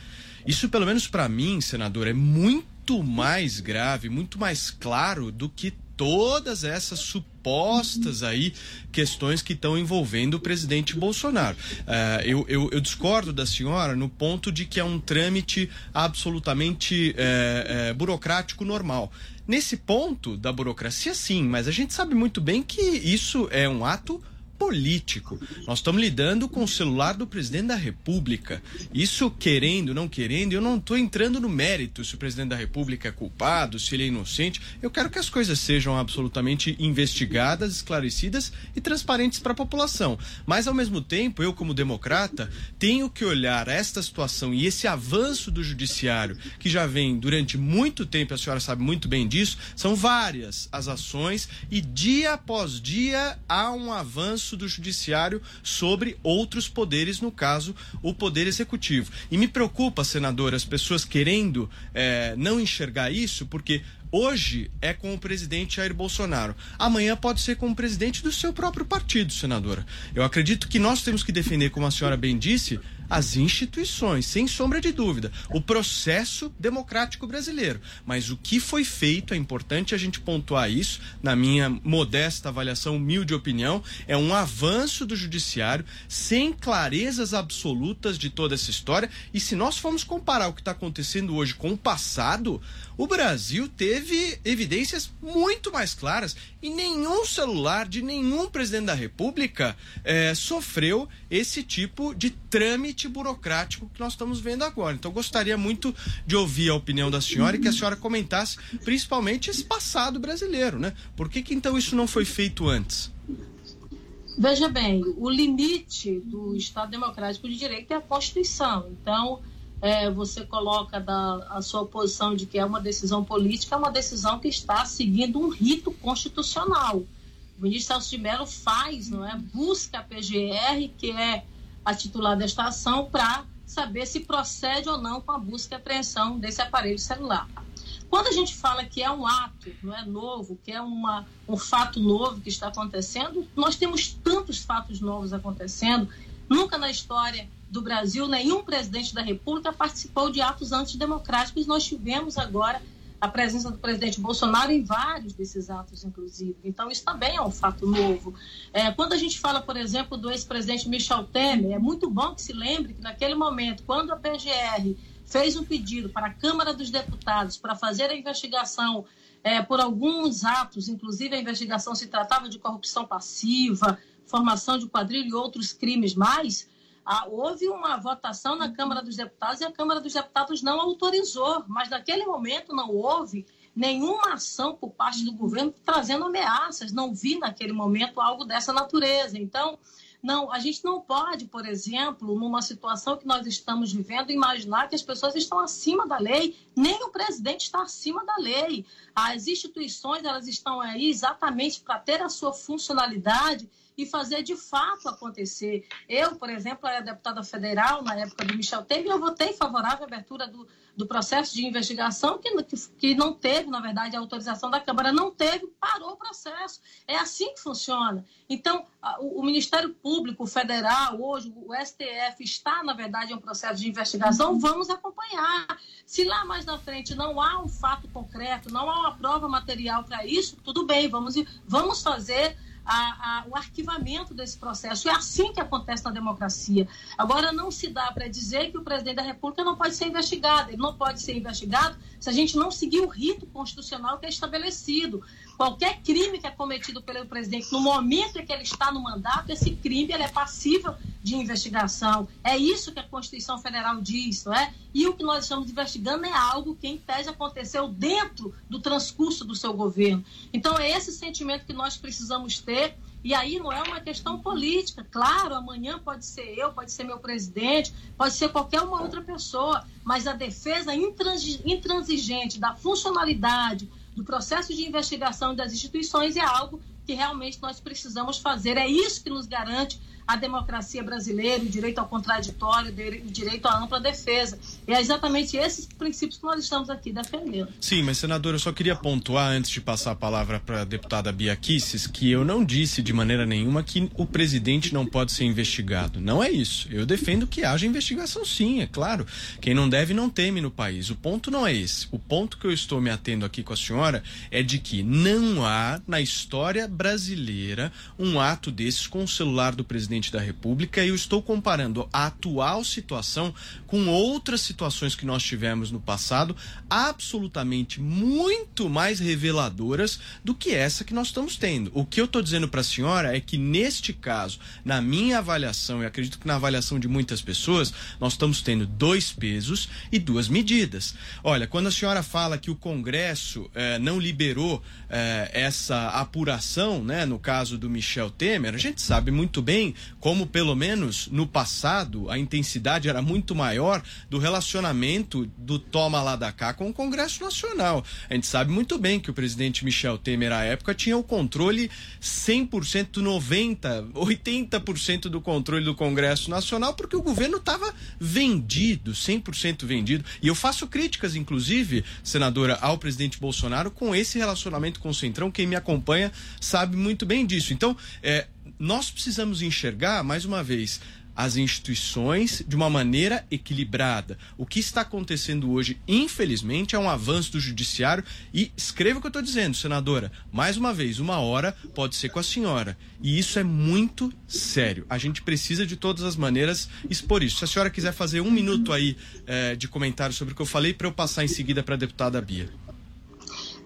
Isso, pelo menos para mim, senador, é muito mais grave, muito mais claro do que todas essas supostas aí questões que estão envolvendo o presidente Bolsonaro. Uh, eu, eu, eu, discordo da senhora no ponto de que é um trâmite absolutamente é, é, burocrático normal. Nesse ponto da burocracia, sim, mas a gente sabe muito bem que isso é um ato político. Nós estamos lidando com o celular do presidente da República. Isso querendo, não querendo, eu não estou entrando no mérito se o presidente da República é culpado, se ele é inocente. Eu quero que as coisas sejam absolutamente investigadas, esclarecidas e transparentes para a população. Mas, ao mesmo tempo, eu, como democrata, tenho que olhar esta situação e esse avanço do judiciário, que já vem durante muito tempo, a senhora sabe muito bem disso, são várias as ações e dia após dia há um avanço do judiciário sobre outros poderes, no caso, o poder executivo. E me preocupa, senador, as pessoas querendo é, não enxergar isso, porque Hoje é com o presidente Jair Bolsonaro. Amanhã pode ser com o presidente do seu próprio partido, senadora. Eu acredito que nós temos que defender, como a senhora bem disse, as instituições, sem sombra de dúvida, o processo democrático brasileiro. Mas o que foi feito, é importante a gente pontuar isso, na minha modesta avaliação, humilde opinião, é um avanço do judiciário sem clarezas absolutas de toda essa história. E se nós formos comparar o que está acontecendo hoje com o passado, o Brasil teve evidências muito mais claras e nenhum celular de nenhum presidente da República é, sofreu esse tipo de trâmite burocrático que nós estamos vendo agora. Então, gostaria muito de ouvir a opinião da senhora e que a senhora comentasse principalmente esse passado brasileiro, né? Por que, que então isso não foi feito antes? Veja bem, o limite do Estado Democrático de Direito é a Constituição. Então, é, você coloca da, a sua posição de que é uma decisão política, é uma decisão que está seguindo um rito constitucional. O ministro Celso de Mello faz, não é? Busca a PGR, que é a titular desta ação, para saber se procede ou não com a busca e apreensão desse aparelho celular. Quando a gente fala que é um ato não é novo, que é uma, um fato novo que está acontecendo, nós temos tantos fatos novos acontecendo. Nunca na história do Brasil, nenhum presidente da República participou de atos antidemocráticos. Nós tivemos agora a presença do presidente Bolsonaro em vários desses atos, inclusive. Então, isso também é um fato novo. É, quando a gente fala, por exemplo, do ex-presidente Michel Temer, é muito bom que se lembre que, naquele momento, quando a PGR fez um pedido para a Câmara dos Deputados para fazer a investigação é, por alguns atos, inclusive a investigação se tratava de corrupção passiva, formação de quadrilha e outros crimes mais, ah, houve uma votação na Câmara dos Deputados e a Câmara dos Deputados não autorizou, mas naquele momento não houve nenhuma ação por parte do governo trazendo ameaças. Não vi naquele momento algo dessa natureza. Então, não, a gente não pode, por exemplo, numa situação que nós estamos vivendo, imaginar que as pessoas estão acima da lei. Nem o presidente está acima da lei. As instituições elas estão aí exatamente para ter a sua funcionalidade e fazer de fato acontecer. Eu, por exemplo, era deputada federal na época do Michel Temer eu votei favorável à abertura do, do processo de investigação que, que não teve, na verdade, a autorização da Câmara. Não teve, parou o processo. É assim que funciona. Então, o, o Ministério Público Federal, hoje, o STF, está, na verdade, em um processo de investigação. Vamos acompanhar. Se lá mais na frente não há um fato concreto, não há uma prova material para isso, tudo bem, vamos, vamos fazer a, a, o arquivamento desse processo. É assim que acontece na democracia. Agora, não se dá para dizer que o presidente da República não pode ser investigado. Ele não pode ser investigado se a gente não seguir o rito constitucional que é estabelecido. Qualquer crime que é cometido pelo presidente no momento em que ele está no mandato, esse crime ele é passível de investigação. É isso que a Constituição Federal diz, não é? E o que nós estamos investigando é algo que, em tese, aconteceu dentro do transcurso do seu governo. Então, é esse sentimento que nós precisamos ter. E aí não é uma questão política. Claro, amanhã pode ser eu, pode ser meu presidente, pode ser qualquer uma outra pessoa, mas a defesa intransigente da funcionalidade, do processo de investigação das instituições é algo que realmente nós precisamos fazer. É isso que nos garante a democracia brasileira, o direito ao contraditório, o direito à ampla defesa. E é exatamente esses princípios que nós estamos aqui defendendo. Sim, mas senador, eu só queria pontuar, antes de passar a palavra para a deputada Bia Kisses, que eu não disse de maneira nenhuma que o presidente não pode ser investigado. Não é isso. Eu defendo que haja investigação sim, é claro. Quem não deve não teme no país. O ponto não é esse. O ponto que eu estou me atendo aqui com a senhora é de que não há na história brasileira um ato desses com o celular do presidente presidente da República e eu estou comparando a atual situação com outras situações que nós tivemos no passado, absolutamente muito mais reveladoras do que essa que nós estamos tendo. O que eu estou dizendo para a senhora é que neste caso, na minha avaliação, e acredito que na avaliação de muitas pessoas, nós estamos tendo dois pesos e duas medidas. Olha, quando a senhora fala que o Congresso eh, não liberou eh, essa apuração, né, no caso do Michel Temer, a gente sabe muito bem como pelo menos no passado a intensidade era muito maior do relacionamento do toma lá da cá com o Congresso Nacional. A gente sabe muito bem que o presidente Michel Temer à época tinha o controle 100%, 90, 80% do controle do Congresso Nacional porque o governo estava vendido, 100% vendido. E eu faço críticas inclusive, senadora, ao presidente Bolsonaro com esse relacionamento com o Centrão. Quem me acompanha sabe muito bem disso. Então, é, nós precisamos enxergar, mais uma vez, as instituições de uma maneira equilibrada. O que está acontecendo hoje, infelizmente, é um avanço do judiciário. E escreva o que eu estou dizendo, senadora. Mais uma vez, uma hora pode ser com a senhora. E isso é muito sério. A gente precisa, de todas as maneiras, expor isso. Se a senhora quiser fazer um minuto aí eh, de comentário sobre o que eu falei, para eu passar em seguida para a deputada Bia.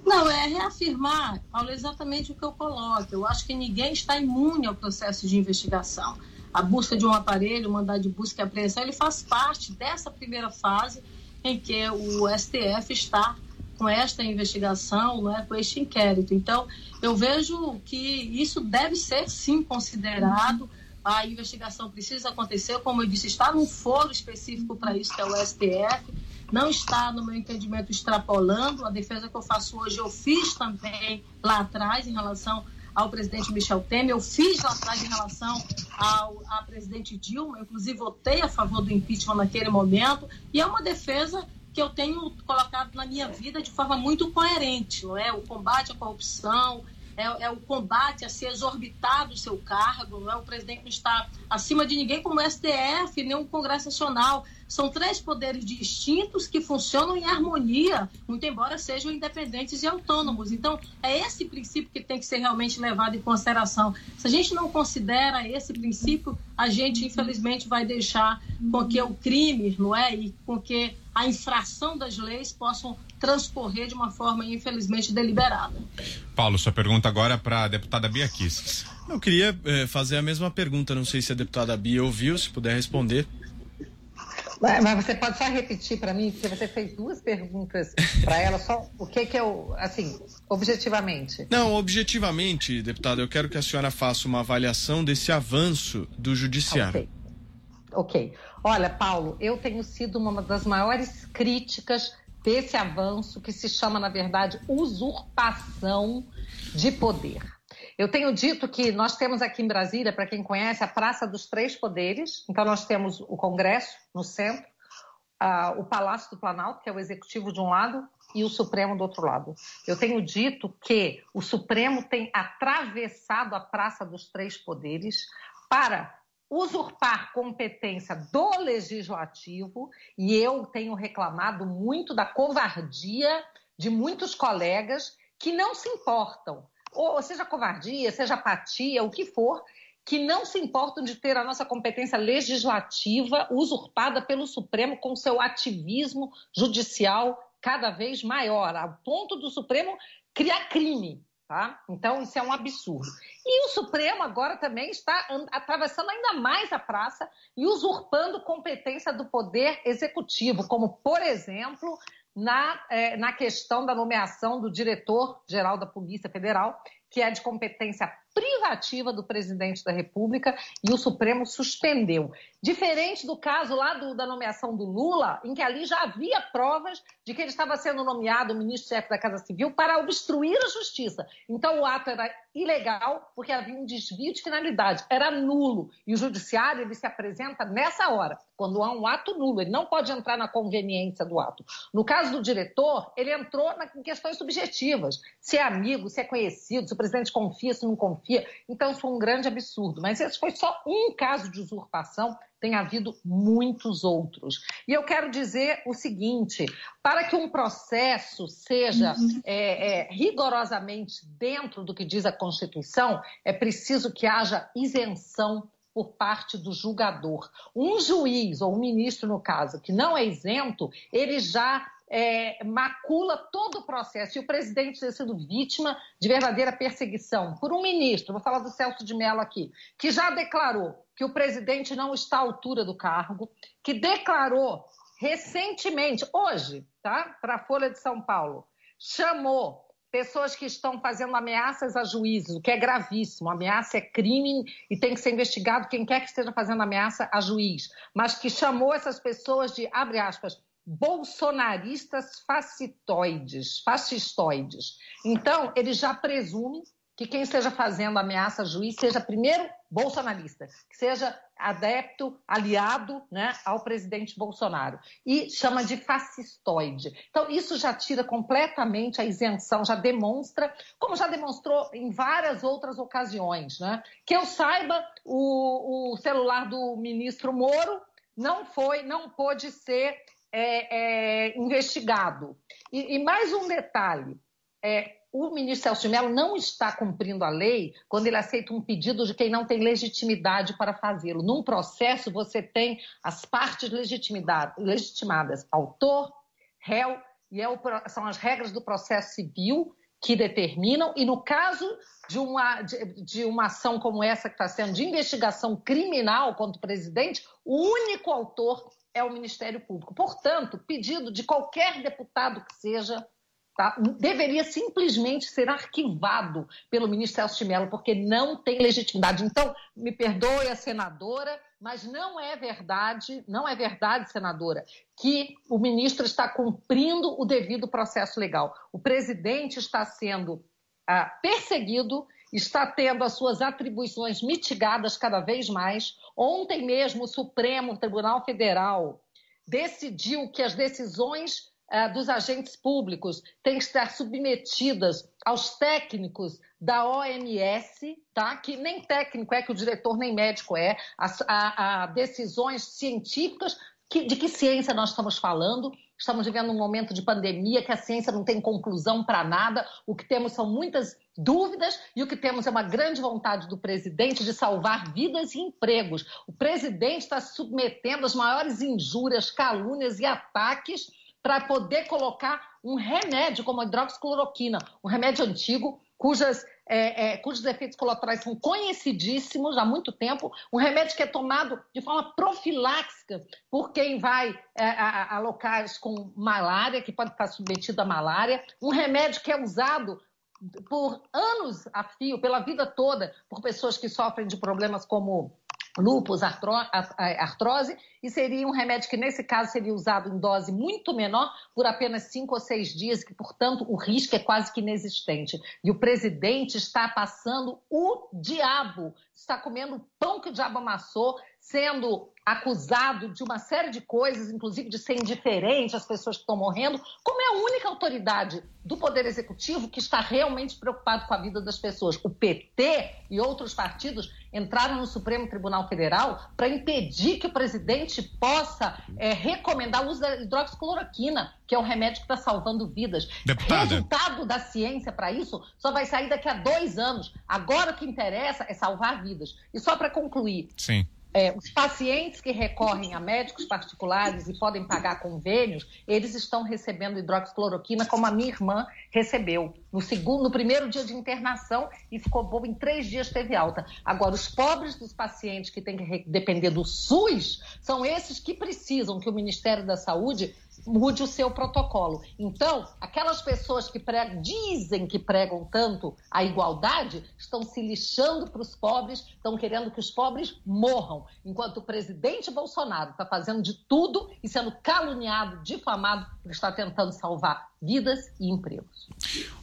Não, é reafirmar, Paulo, exatamente o que eu coloco. Eu acho que ninguém está imune ao processo de investigação. A busca de um aparelho, o mandado de busca e apreensão, ele faz parte dessa primeira fase em que o STF está com esta investigação, não é, com este inquérito. Então, eu vejo que isso deve ser sim considerado. A investigação precisa acontecer, como eu disse, está num foro específico para isso, que é o STF não está, no meu entendimento, extrapolando. A defesa que eu faço hoje, eu fiz também lá atrás em relação ao presidente Michel Temer, eu fiz lá atrás em relação ao a presidente Dilma, eu, inclusive votei a favor do impeachment naquele momento, e é uma defesa que eu tenho colocado na minha vida de forma muito coerente, não é? O combate à corrupção, é, é, o combate a ser exorbitado o seu cargo, não é? O presidente não está acima de ninguém como o STF, nem o Congresso Nacional. São três poderes distintos que funcionam em harmonia, muito embora sejam independentes e autônomos. Então, é esse princípio que tem que ser realmente levado em consideração. Se a gente não considera esse princípio, a gente, infelizmente, vai deixar com que o crime, não é? E com que a infração das leis possam transcorrer de uma forma, infelizmente, deliberada. Paulo, sua pergunta agora é para a deputada Bia Kisses. Eu queria eh, fazer a mesma pergunta, não sei se a deputada Bia ouviu, se puder responder. Mas você pode só repetir para mim, porque você fez duas perguntas para ela, só o que que eu, assim, objetivamente? Não, objetivamente, deputada, eu quero que a senhora faça uma avaliação desse avanço do judiciário. Ok. Ok. Olha, Paulo, eu tenho sido uma das maiores críticas desse avanço que se chama, na verdade, usurpação de poder. Eu tenho dito que nós temos aqui em Brasília, para quem conhece, a Praça dos Três Poderes. Então, nós temos o Congresso no centro, uh, o Palácio do Planalto, que é o executivo de um lado, e o Supremo do outro lado. Eu tenho dito que o Supremo tem atravessado a Praça dos Três Poderes para usurpar competência do legislativo e eu tenho reclamado muito da covardia de muitos colegas que não se importam ou seja covardia, seja apatia, o que for, que não se importam de ter a nossa competência legislativa usurpada pelo Supremo com seu ativismo judicial cada vez maior, ao ponto do Supremo criar crime. Tá? Então, isso é um absurdo. E o Supremo agora também está atravessando ainda mais a praça e usurpando competência do Poder Executivo, como, por exemplo, na, é, na questão da nomeação do diretor-geral da Polícia Federal, que é de competência privativa do presidente da República e o Supremo suspendeu. Diferente do caso lá do, da nomeação do Lula, em que ali já havia provas de que ele estava sendo nomeado ministro-chefe da Casa Civil para obstruir a justiça. Então o ato era ilegal porque havia um desvio de finalidade, era nulo. E o judiciário ele se apresenta nessa hora, quando há um ato nulo, ele não pode entrar na conveniência do ato. No caso do diretor, ele entrou em questões subjetivas, se é amigo, se é conhecido, se o presidente confia, se não confia. Então foi um grande absurdo. Mas esse foi só um caso de usurpação tem havido muitos outros. E eu quero dizer o seguinte: para que um processo seja uhum. é, é, rigorosamente dentro do que diz a Constituição, é preciso que haja isenção por parte do julgador. Um juiz, ou um ministro, no caso, que não é isento, ele já é, macula todo o processo. E o presidente ter sido vítima de verdadeira perseguição por um ministro, vou falar do Celso de Mello aqui, que já declarou que o presidente não está à altura do cargo, que declarou recentemente, hoje, tá, para a Folha de São Paulo, chamou pessoas que estão fazendo ameaças a juízes, o que é gravíssimo. Ameaça é crime e tem que ser investigado quem quer que esteja fazendo ameaça a juiz. Mas que chamou essas pessoas de, abre aspas, bolsonaristas fascitoides, fascistoides. Então, ele já presume que quem esteja fazendo ameaça a juiz seja primeiro bolsonarista, que seja adepto, aliado né, ao presidente Bolsonaro. E chama de fascistoide. Então, isso já tira completamente a isenção, já demonstra, como já demonstrou em várias outras ocasiões. Né? Que eu saiba, o, o celular do ministro Moro não foi, não pôde ser é, é, investigado. E, e, mais um detalhe: é, o ministro Celso de Mello não está cumprindo a lei quando ele aceita um pedido de quem não tem legitimidade para fazê-lo. Num processo, você tem as partes legitimadas, autor, réu, e é o, são as regras do processo civil que determinam, e no caso de uma, de, de uma ação como essa que está sendo de investigação criminal contra o presidente, o único autor é o Ministério Público. Portanto, pedido de qualquer deputado que seja, tá, deveria simplesmente ser arquivado pelo ministro Celso de Mello, porque não tem legitimidade. Então, me perdoe a senadora, mas não é verdade, não é verdade, senadora, que o ministro está cumprindo o devido processo legal. O presidente está sendo ah, perseguido está tendo as suas atribuições mitigadas cada vez mais. Ontem mesmo, o Supremo Tribunal Federal decidiu que as decisões uh, dos agentes públicos têm que estar submetidas aos técnicos da OMS, tá? que nem técnico é, que o diretor nem médico é, a, a, a decisões científicas. Que, de que ciência nós estamos falando? Estamos vivendo um momento de pandemia que a ciência não tem conclusão para nada. O que temos são muitas dúvidas e o que temos é uma grande vontade do presidente de salvar vidas e empregos. O presidente está submetendo às maiores injúrias, calúnias e ataques para poder colocar um remédio como a hidroxicloroquina, um remédio antigo cujas, é, é, cujos efeitos colaterais são conhecidíssimos há muito tempo, um remédio que é tomado de forma profiláxica por quem vai é, a, a, locais com malária, que pode estar submetido à malária, um remédio que é usado por anos a fio, pela vida toda, por pessoas que sofrem de problemas como lúpus, artrose, e seria um remédio que, nesse caso, seria usado em dose muito menor, por apenas cinco ou seis dias, que, portanto, o risco é quase que inexistente. E o presidente está passando o diabo, está comendo pão que o diabo amassou, sendo acusado de uma série de coisas, inclusive de ser indiferente às pessoas que estão morrendo, como é a única autoridade do Poder Executivo que está realmente preocupado com a vida das pessoas. O PT e outros partidos entraram no Supremo Tribunal Federal para impedir que o presidente possa é, recomendar o uso da hidroxicloroquina, que é o remédio que está salvando vidas. Deputada. Resultado da ciência para isso só vai sair daqui a dois anos. Agora o que interessa é salvar vidas. E só para concluir, Sim. É, os pacientes que recorrem a médicos particulares e podem pagar convênios, eles estão recebendo hidroxicloroquina, como a minha irmã recebeu no segundo, no primeiro dia de internação e ficou boa, em três dias teve alta. Agora, os pobres dos pacientes que têm que depender do SUS são esses que precisam que o Ministério da Saúde mude o seu protocolo. Então, aquelas pessoas que pregam, dizem que pregam tanto a igualdade, estão se lixando para os pobres, estão querendo que os pobres morram, enquanto o presidente Bolsonaro está fazendo de tudo e sendo caluniado, difamado, ele está tentando salvar vidas e empregos.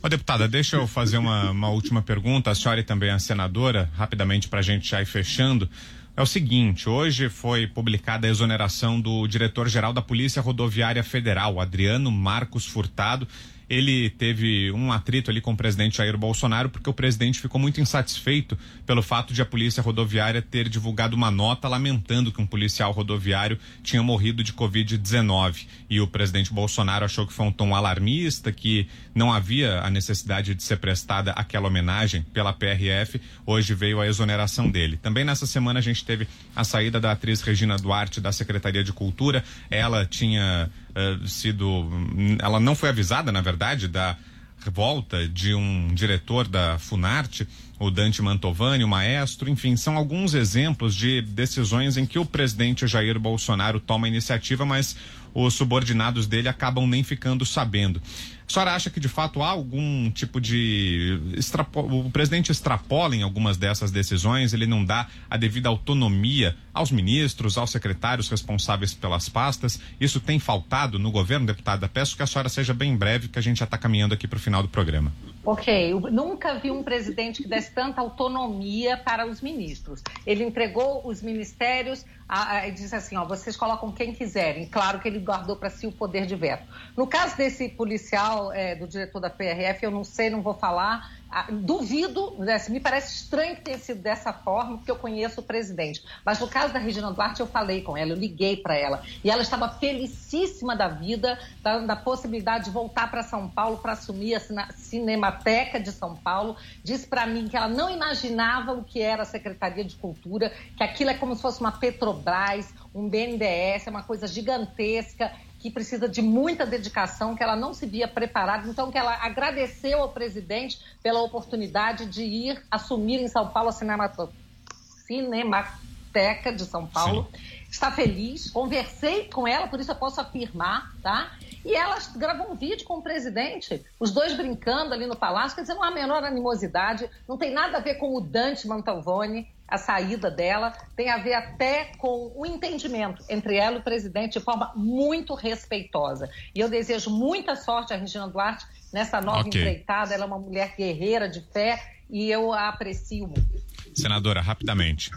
Ô, deputada, deixa eu fazer uma, uma última pergunta. A senhora e também a senadora, rapidamente para a gente já ir fechando. É o seguinte, hoje foi publicada a exoneração do diretor-geral da Polícia Rodoviária Federal, Adriano Marcos Furtado. Ele teve um atrito ali com o presidente Jair Bolsonaro, porque o presidente ficou muito insatisfeito pelo fato de a Polícia Rodoviária ter divulgado uma nota lamentando que um policial rodoviário tinha morrido de Covid-19. E o presidente Bolsonaro achou que foi um tom alarmista, que não havia a necessidade de ser prestada aquela homenagem pela PRF. Hoje veio a exoneração dele. Também nessa semana a gente teve a saída da atriz Regina Duarte da Secretaria de Cultura. Ela tinha eh, sido. Ela não foi avisada, na verdade, da revolta de um diretor da Funarte, o Dante Mantovani, o maestro, enfim, são alguns exemplos de decisões em que o presidente Jair Bolsonaro toma iniciativa, mas os subordinados dele acabam nem ficando sabendo. A senhora acha que de fato há algum tipo de. O presidente extrapola em algumas dessas decisões, ele não dá a devida autonomia aos ministros, aos secretários responsáveis pelas pastas. Isso tem faltado no governo, deputada? Peço que a senhora seja bem breve, que a gente já está caminhando aqui para o final do programa. Ok, eu nunca vi um presidente que desse tanta autonomia para os ministros. Ele entregou os ministérios e disse assim: ó, vocês colocam quem quiserem. Claro que ele guardou para si o poder de veto. No caso desse policial, eh, do diretor da PRF, eu não sei, não vou falar. Ah, duvido, né, me parece estranho que tenha sido dessa forma, porque eu conheço o presidente. Mas no caso da Regina Duarte, eu falei com ela, eu liguei para ela. E ela estava felicíssima da vida, da, da possibilidade de voltar para São Paulo para assumir a Cinemateca de São Paulo. Disse para mim que ela não imaginava o que era a Secretaria de Cultura, que aquilo é como se fosse uma Petrobras, um BNDES, é uma coisa gigantesca que precisa de muita dedicação, que ela não se via preparada, então que ela agradeceu ao presidente pela oportunidade de ir assumir em São Paulo a Cinemato- Cinemateca de São Paulo. Está feliz, conversei com ela, por isso eu posso afirmar, tá? E ela gravou um vídeo com o presidente, os dois brincando ali no palácio, quer dizer, não há a menor animosidade, não tem nada a ver com o Dante Mantovani, a saída dela, tem a ver até com o entendimento entre ela e o presidente de forma muito respeitosa. E eu desejo muita sorte a Regina Duarte nessa nova Ok. empreitada, ela é uma mulher guerreira de fé e eu a aprecio muito. Senadora, rapidamente.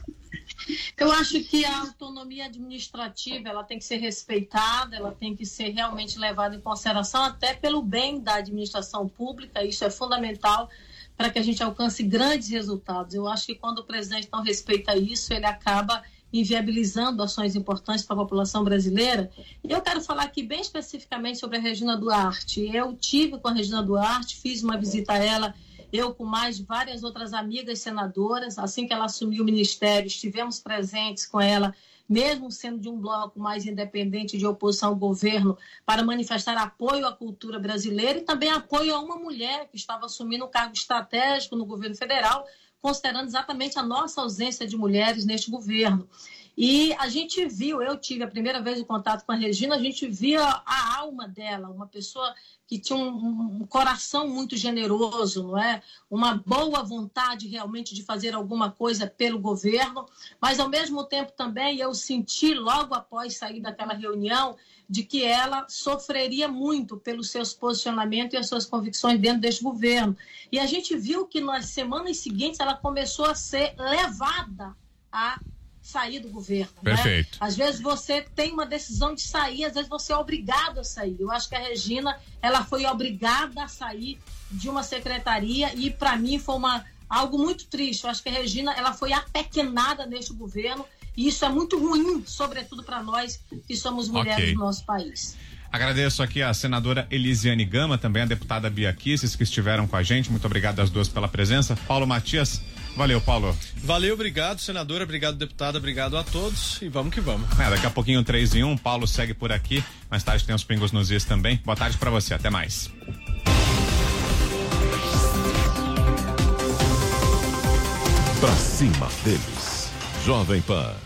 Eu acho que a autonomia administrativa ela tem que ser respeitada, ela tem que ser realmente levada em consideração até pelo bem da administração pública. Isso é fundamental para que a gente alcance grandes resultados. Eu acho que quando o presidente não respeita isso, ele acaba inviabilizando ações importantes para a população brasileira. E eu quero falar aqui bem especificamente sobre a Regina Duarte. Eu tive com a Regina Duarte, fiz uma visita a ela eu com mais várias outras amigas senadoras, assim que ela assumiu o ministério, estivemos presentes com ela, mesmo sendo de um bloco mais independente de oposição ao governo, para manifestar apoio à cultura brasileira e também apoio a uma mulher que estava assumindo um cargo estratégico no governo federal, considerando exatamente a nossa ausência de mulheres neste governo. E a gente viu, eu tive a primeira vez em contato com a Regina, a gente via a alma dela, uma pessoa que tinha um, um coração muito generoso, não é? Uma boa vontade realmente de fazer alguma coisa pelo governo, mas ao mesmo tempo também eu senti logo após sair daquela reunião de que ela sofreria muito pelos seus posicionamentos e as suas convicções dentro deste governo. E a gente viu que nas semanas seguintes ela começou a ser levada a sair do governo. né? Perfeito. Às vezes você tem uma decisão de sair, às vezes você é obrigado a sair. Eu acho que a Regina, ela foi obrigada a sair de uma secretaria e para mim foi uma algo muito triste. Eu acho que a Regina ela foi apequenada neste governo e isso é muito ruim, sobretudo para nós que somos mulheres okay. do nosso país. Agradeço aqui a senadora Elisiane Gama, também a deputada Bia Kisses, que estiveram com a gente. Muito obrigado às duas pela presença. Paulo Matias, valeu, Paulo. Valeu, obrigado, senadora, obrigado, deputada, obrigado a todos e vamos que vamos. É, daqui a pouquinho, 3 em 1, Paulo segue por aqui. Mais tarde tem os pingos nos is também. Boa tarde para você, até mais. Pra cima deles. Jovem Pan.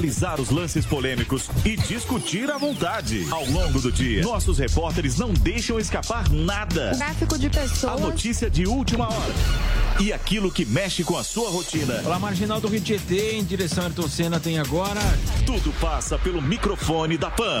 analisar os lances polêmicos e discutir à vontade. Ao longo do dia, nossos repórteres não deixam escapar nada. Tráfico de pessoas. A notícia de última hora. E aquilo que mexe com a sua rotina. Pela marginal do Rio Tietê, em direção a Ayrton Senna, tem agora. Tudo passa pelo microfone da Pan.